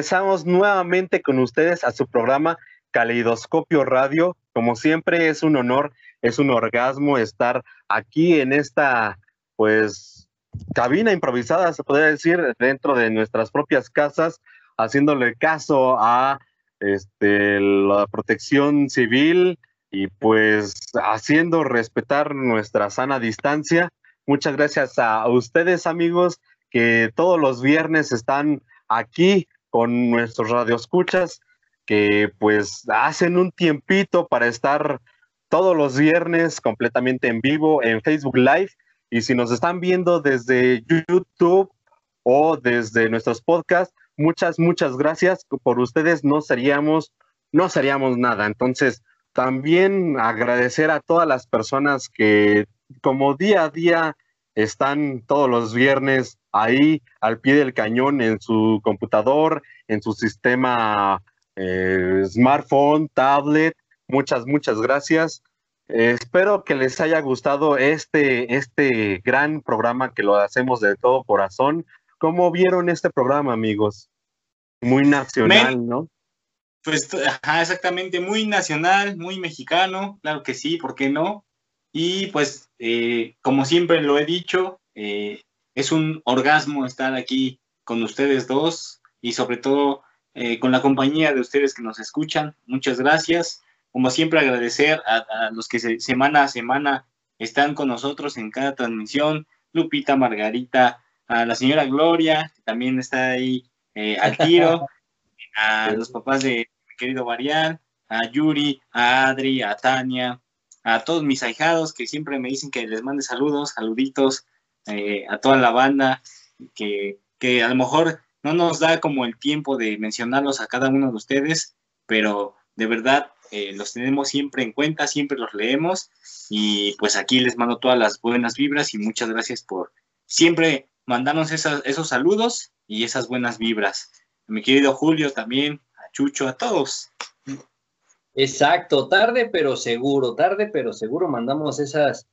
B: regresamos nuevamente con ustedes a su programa Caleidoscopio Radio. Como siempre es un honor, es un orgasmo estar aquí en esta, pues, cabina improvisada, se podría decir, dentro de nuestras propias casas, haciéndole caso a este, la protección civil y pues haciendo respetar nuestra sana distancia. Muchas gracias a ustedes, amigos, que todos los viernes están aquí con nuestros radioescuchas, que pues hacen un tiempito para estar todos los viernes completamente en vivo en Facebook Live. Y si nos están viendo desde YouTube o desde nuestros podcasts, muchas, muchas gracias. Por ustedes no seríamos, no seríamos nada. Entonces, también agradecer a todas las personas que como día a día están todos los viernes ahí al pie del cañón en su computador, en su sistema eh, smartphone, tablet. Muchas, muchas gracias. Eh, espero que les haya gustado este, este gran programa que lo hacemos de todo corazón. ¿Cómo vieron este programa, amigos? Muy nacional,
C: Men-
B: ¿no?
C: Pues ajá, exactamente, muy nacional, muy mexicano, claro que sí, ¿por qué no? Y pues, eh, como siempre lo he dicho, eh, es un orgasmo estar aquí con ustedes dos y sobre todo eh, con la compañía de ustedes que nos escuchan. Muchas gracias. Como siempre, agradecer a, a los que se- semana a semana están con nosotros en cada transmisión. Lupita, Margarita, a la señora Gloria, que también está ahí eh, al tiro, a los papás de mi querido Varial, a Yuri, a Adri, a Tania, a todos mis ahijados que siempre me dicen que les mande saludos, saluditos, eh, a toda la banda, que, que a lo mejor no nos da como el tiempo de mencionarlos a cada uno de ustedes, pero de verdad eh, los tenemos siempre en cuenta, siempre los leemos y pues aquí les mando todas las buenas vibras y muchas gracias por siempre mandarnos esos saludos y esas buenas vibras. A mi querido Julio también, a Chucho, a todos.
D: Exacto, tarde pero seguro, tarde pero seguro mandamos esas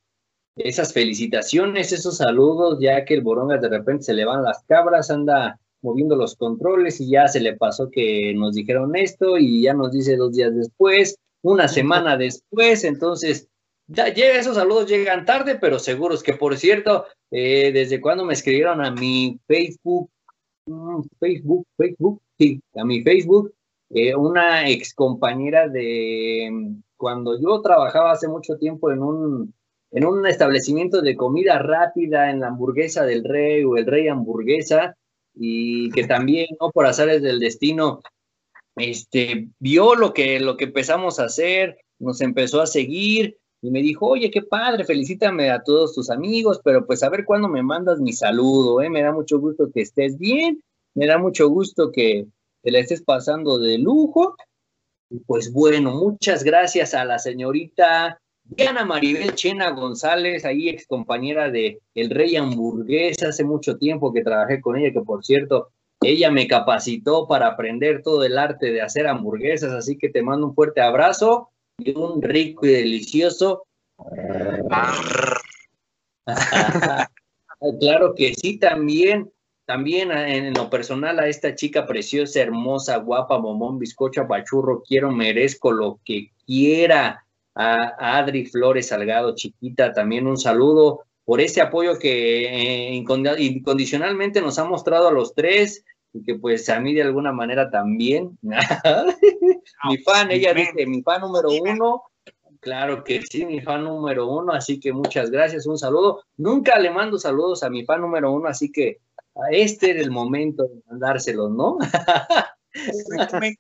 D: esas felicitaciones, esos saludos, ya que el Borongas de repente se le van las cabras, anda moviendo los controles y ya se le pasó que nos dijeron esto y ya nos dice dos días después, una semana después, entonces ya llega, esos saludos llegan tarde, pero seguros que por cierto, eh, desde cuando me escribieron a mi Facebook, mm, Facebook, Facebook, sí, a mi Facebook, eh, una ex compañera de mm, cuando yo trabajaba hace mucho tiempo en un, en un establecimiento de comida rápida en la hamburguesa del rey o el rey hamburguesa, y que también, ¿no? Por azares del destino, este, vio lo que, lo que empezamos a hacer, nos empezó a seguir y me dijo, oye, qué padre, felicítame a todos tus amigos, pero pues a ver cuándo me mandas mi saludo, ¿eh? Me da mucho gusto que estés bien, me da mucho gusto que te la estés pasando de lujo. Y pues bueno, muchas gracias a la señorita Diana Maribel Chena González, ahí ex compañera de El Rey Hamburguesa, hace mucho tiempo que trabajé con ella, que por cierto, ella me capacitó para aprender todo el arte de hacer hamburguesas, así que te mando un fuerte abrazo y un rico y delicioso. claro que sí, también, también en lo personal a esta chica preciosa, hermosa, guapa, momón, bizcocha, pachurro, quiero, merezco lo que quiera a, Adri Flores Salgado, chiquita, también un saludo por ese apoyo que eh, incondicionalmente nos ha mostrado a los tres y que pues a mí de alguna manera también. mi fan, ella dice, mi fan número uno. Claro que sí, mi fan número uno, así que muchas gracias, un saludo. Nunca le mando saludos a mi fan número uno, así que este era el momento de mandárselos, ¿no?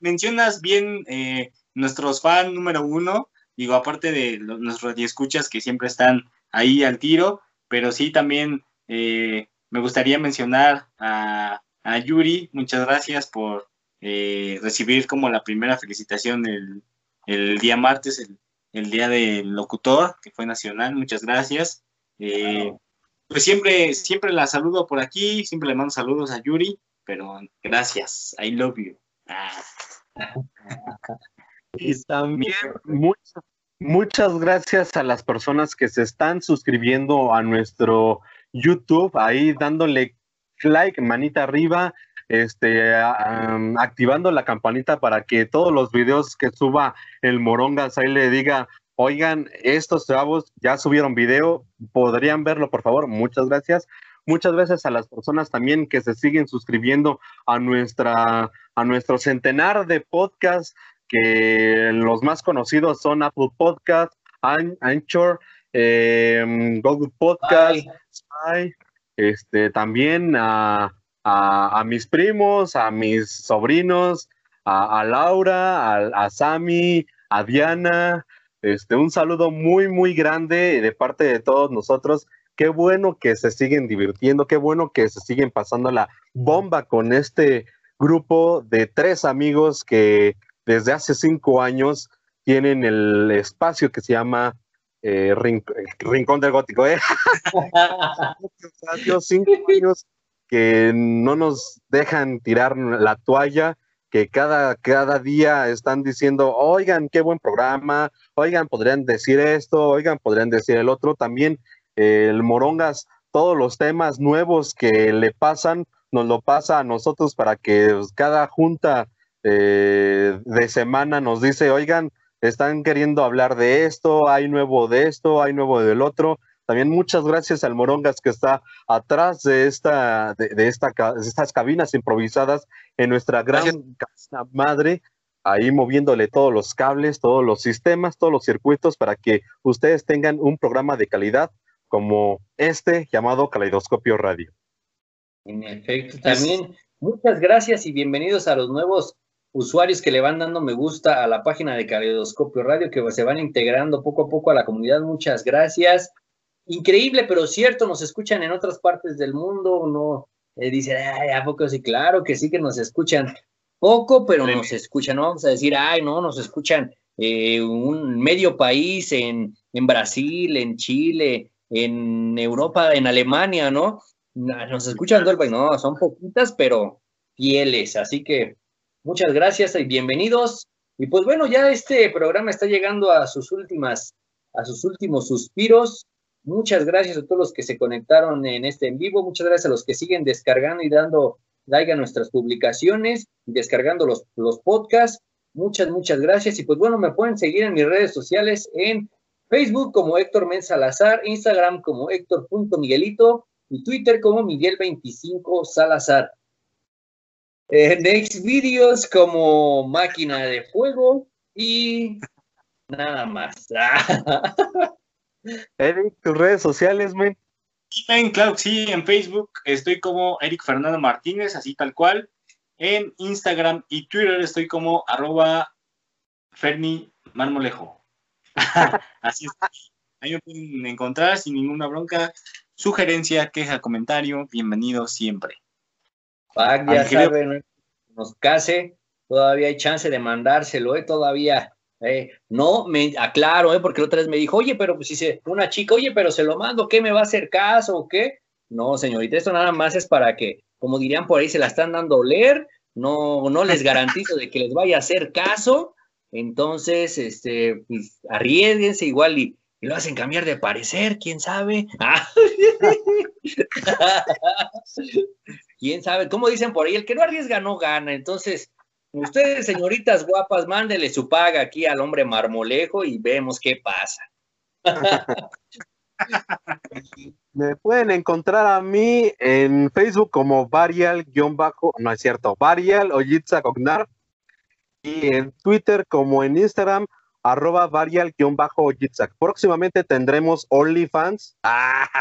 C: Mencionas bien eh, nuestros fan número uno, digo, aparte de los, nuestros escuchas que siempre están ahí al tiro, pero sí también eh, me gustaría mencionar a, Yuri, muchas gracias por eh, recibir como la primera felicitación el, día martes, el, día del locutor, que fue nacional, muchas gracias. Eh, pues siempre, siempre la saludo por aquí, siempre le mando saludos a Yuri, pero gracias, I love you. Ah.
B: Y también muchas, muchas gracias a las personas que se están suscribiendo a nuestro YouTube, ahí dándole like, manita arriba, este, activando la campanita para que todos los videos que suba el Morongas ahí le diga, oigan, estos chavos ya subieron video, podrían verlo, por favor, muchas gracias. Muchas gracias a las personas también que se siguen suscribiendo a nuestra a nuestro centenar de podcasts que los más conocidos son Apple Podcast, Anchor, em, Google Podcast, este, también a, mis primos, a mis sobrinos, a, Laura, a, a Sami, a Diana. Este, un saludo muy, muy grande de parte de todos nosotros. Qué bueno que se siguen divirtiendo, qué bueno que se siguen pasando la bomba con este grupo de tres amigos que desde hace cinco años tienen el espacio que se llama eh, Rincón del Gótico. ¿eh? cinco años que no nos dejan tirar la toalla, que cada, cada día están diciendo, oigan, qué buen programa, oigan, podrían decir esto, oigan, podrían decir el otro. También eh, el Morongas, todos los temas nuevos que le pasan, nos lo pasa a nosotros para que cada junta eh, de semana nos dice, oigan, están queriendo hablar de esto, hay nuevo de esto, hay nuevo del otro. También muchas gracias al Morongas que está atrás de esta, de, esta, estas cabinas improvisadas en nuestra gran casa madre, ahí moviéndole todos los cables, todos los sistemas, todos los circuitos para que ustedes tengan un programa de calidad como este llamado Caleidoscopio Radio.
D: En efecto, también muchas gracias y bienvenidos a los nuevos usuarios que le van dando me gusta a la página de Caleidoscopio Radio, que se van integrando poco a poco a la comunidad. Muchas gracias. Increíble, pero cierto, nos escuchan en otras partes del mundo. No eh, dice, ay, ¿a poco sí? Claro que sí que nos escuchan poco, pero nos escuchan. No vamos a decir, ay, no, nos escuchan eh, un medio país en, en Brasil, en Chile, en Europa, en Alemania, ¿no? Nos escuchan todo el país. No, son poquitas, pero fieles. Así que Muchas gracias y bienvenidos. Y pues bueno, ya este programa está llegando a sus últimas a sus últimos suspiros. Muchas gracias a todos los que se conectaron en este en vivo. Muchas gracias a los que siguen descargando y dando like a nuestras publicaciones y descargando los, los podcasts. Muchas, muchas gracias. Y pues bueno, me pueden seguir en mis redes sociales en Facebook como Héctor Men Salazar, Instagram como Héctor.miguelito y Twitter como Miguel25 Salazar. En Next Videos como Máquina de Fuego y nada más.
B: Eric, tus redes sociales, men.
C: Men, claro sí, en Facebook estoy como Eric Fernando Martínez, así tal cual. En Instagram y Twitter estoy como arroba Ferni Marmolejo. así es. Ahí me pueden encontrar sin ninguna bronca. Sugerencia, queja, comentario, bienvenido siempre.
D: Pac, ya
C: Ángel.
D: saben, nos case, todavía hay chance de mandárselo, ¿eh? Todavía. eh, no, me aclaro, ¿eh? Porque otra vez me dijo, oye, pero pues si se, una chica, oye, pero se lo mando, ¿qué me va a hacer caso o qué? No, señorita, esto nada más es para que, como dirían por ahí, se la están dando a oler, no, no les garantizo de que les vaya a hacer caso, entonces, este, pues, arriesguense igual y, y lo hacen cambiar de parecer, quién sabe. Ah. quién sabe, como dicen por ahí, el que no arriesga no gana. Entonces, ustedes, señoritas guapas, mándele su paga aquí al hombre marmolejo y vemos qué pasa.
B: Me pueden encontrar a mí en Facebook como Varial-bajo, no es cierto, Varial o Yitzhak Ognar. Y en Twitter como en Instagram, arroba Varial-Yitzhak. Próximamente tendremos OnlyFans.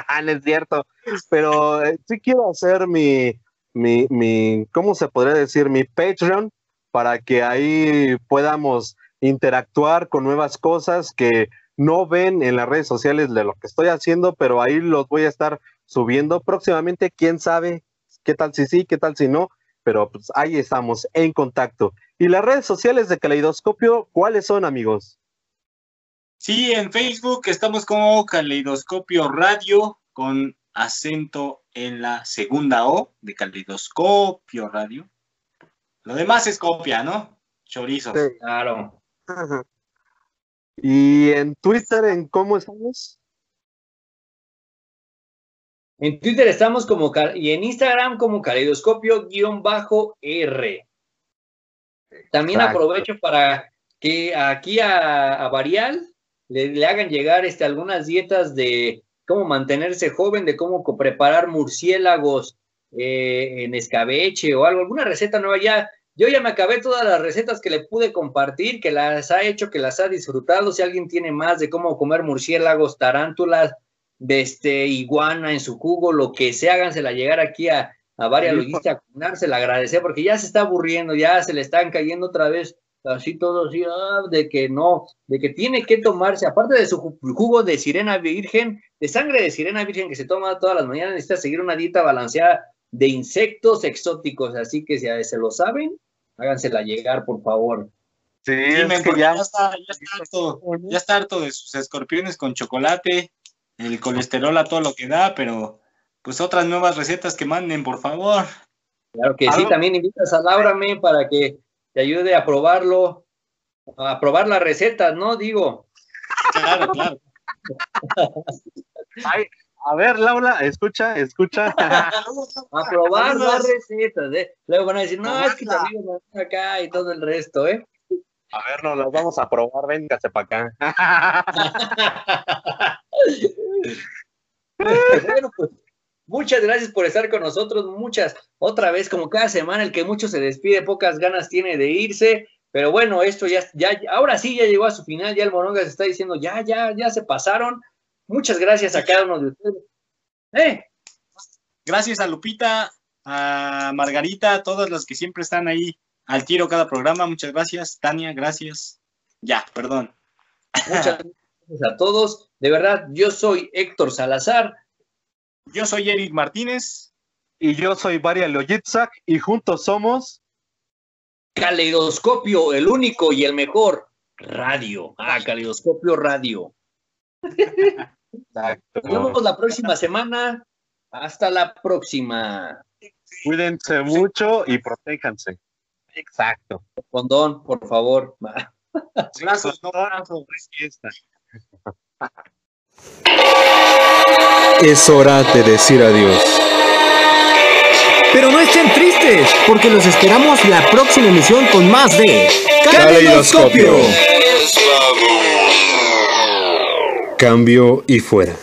B: Ah, no es cierto. Pero eh, sí quiero hacer mi, mi, mi, ¿cómo se podría decir? Mi Patreon para que ahí podamos interactuar con nuevas cosas que no ven en las redes sociales de lo que estoy haciendo, pero ahí los voy a estar subiendo próximamente. Quién sabe qué tal si sí, qué tal si no, pero pues ahí estamos en contacto. Y las redes sociales de Caleidoscopio, ¿cuáles son, amigos?
C: Sí, en Facebook estamos como Caleidoscopio Radio con acento en la segunda O de Caleidoscopio Radio. Lo demás es copia, ¿no? Chorizos.
B: Sí.
D: Claro.
B: Y en Twitter, ¿en cómo estamos?
D: En Twitter estamos como y en Instagram como caleidoscopio-r. También
B: Exacto.
D: aprovecho para que aquí a, a Varial le, le hagan llegar este, algunas dietas de cómo mantenerse joven, de cómo preparar murciélagos eh, en escabeche o algo, alguna receta nueva. Ya, yo ya me acabé todas las recetas que le pude compartir, que las ha hecho, que las ha disfrutado. Si alguien tiene más de cómo comer murciélagos, tarántulas, este iguana en su jugo, lo que sea, hágansela llegar aquí a, a varias
B: Sí,
D: logísticas, se la agradece porque ya se está aburriendo, ya se le están cayendo otra vez así todo así, ah, de que no, de que tiene que tomarse, aparte de su ju- jugo de sirena virgen, de sangre de sirena virgen que se toma todas las mañanas, necesita seguir una dieta balanceada de insectos exóticos, así que si a- se lo saben, hágansela llegar, por favor.
B: Sí,
C: Sí,
B: es
C: men,
B: que
C: porque
B: ya-
C: ya está, ya está harto, ya está harto de sus escorpiones con chocolate, el colesterol a todo lo que da, pero pues otras nuevas recetas que manden, por favor.
D: Claro que sí, también invitas a Laura Men para que te ayude a probarlo, a probar las recetas, ¿no? Digo,
C: Claro, claro.
B: Ay, a ver, Laura, escucha, escucha.
D: a probar las recetas, ¿eh? Luego van a decir, no, es que también acá y todo el resto, ¿eh?
B: A ver, nos las vamos a probar, véngase para acá.
D: bueno, pues muchas gracias por estar con nosotros, muchas, otra vez como cada semana, el que mucho se despide, pocas ganas tiene de irse, pero bueno, esto ya, ya, ahora sí ya llegó a su final, ya el Moronga se está diciendo, ya, ya, ya se pasaron, muchas gracias a cada uno de ustedes. ¡Eh!
C: Gracias a Lupita, a Margarita, a todas las que siempre están ahí al tiro cada programa. Muchas gracias. Tania, gracias. Ya, perdón.
D: Muchas gracias a todos. De verdad, yo soy Héctor Salazar.
C: Yo soy Eric Martínez.
B: Y yo soy Varia Loyitzak y juntos somos.
D: Caleidoscopio, el único y el mejor radio. Ah, Caleidoscopio Radio. Nos vemos la próxima semana. Hasta la próxima.
B: Cuídense mucho y protéjanse. Exacto.
D: Condón, por favor.
C: Brazos, no brazos.
B: Fiesta. Es hora de decir adiós.
H: Pero no estén tristes, porque los esperamos la próxima emisión con más de
B: Caleidoscopio. Cambio y fuera.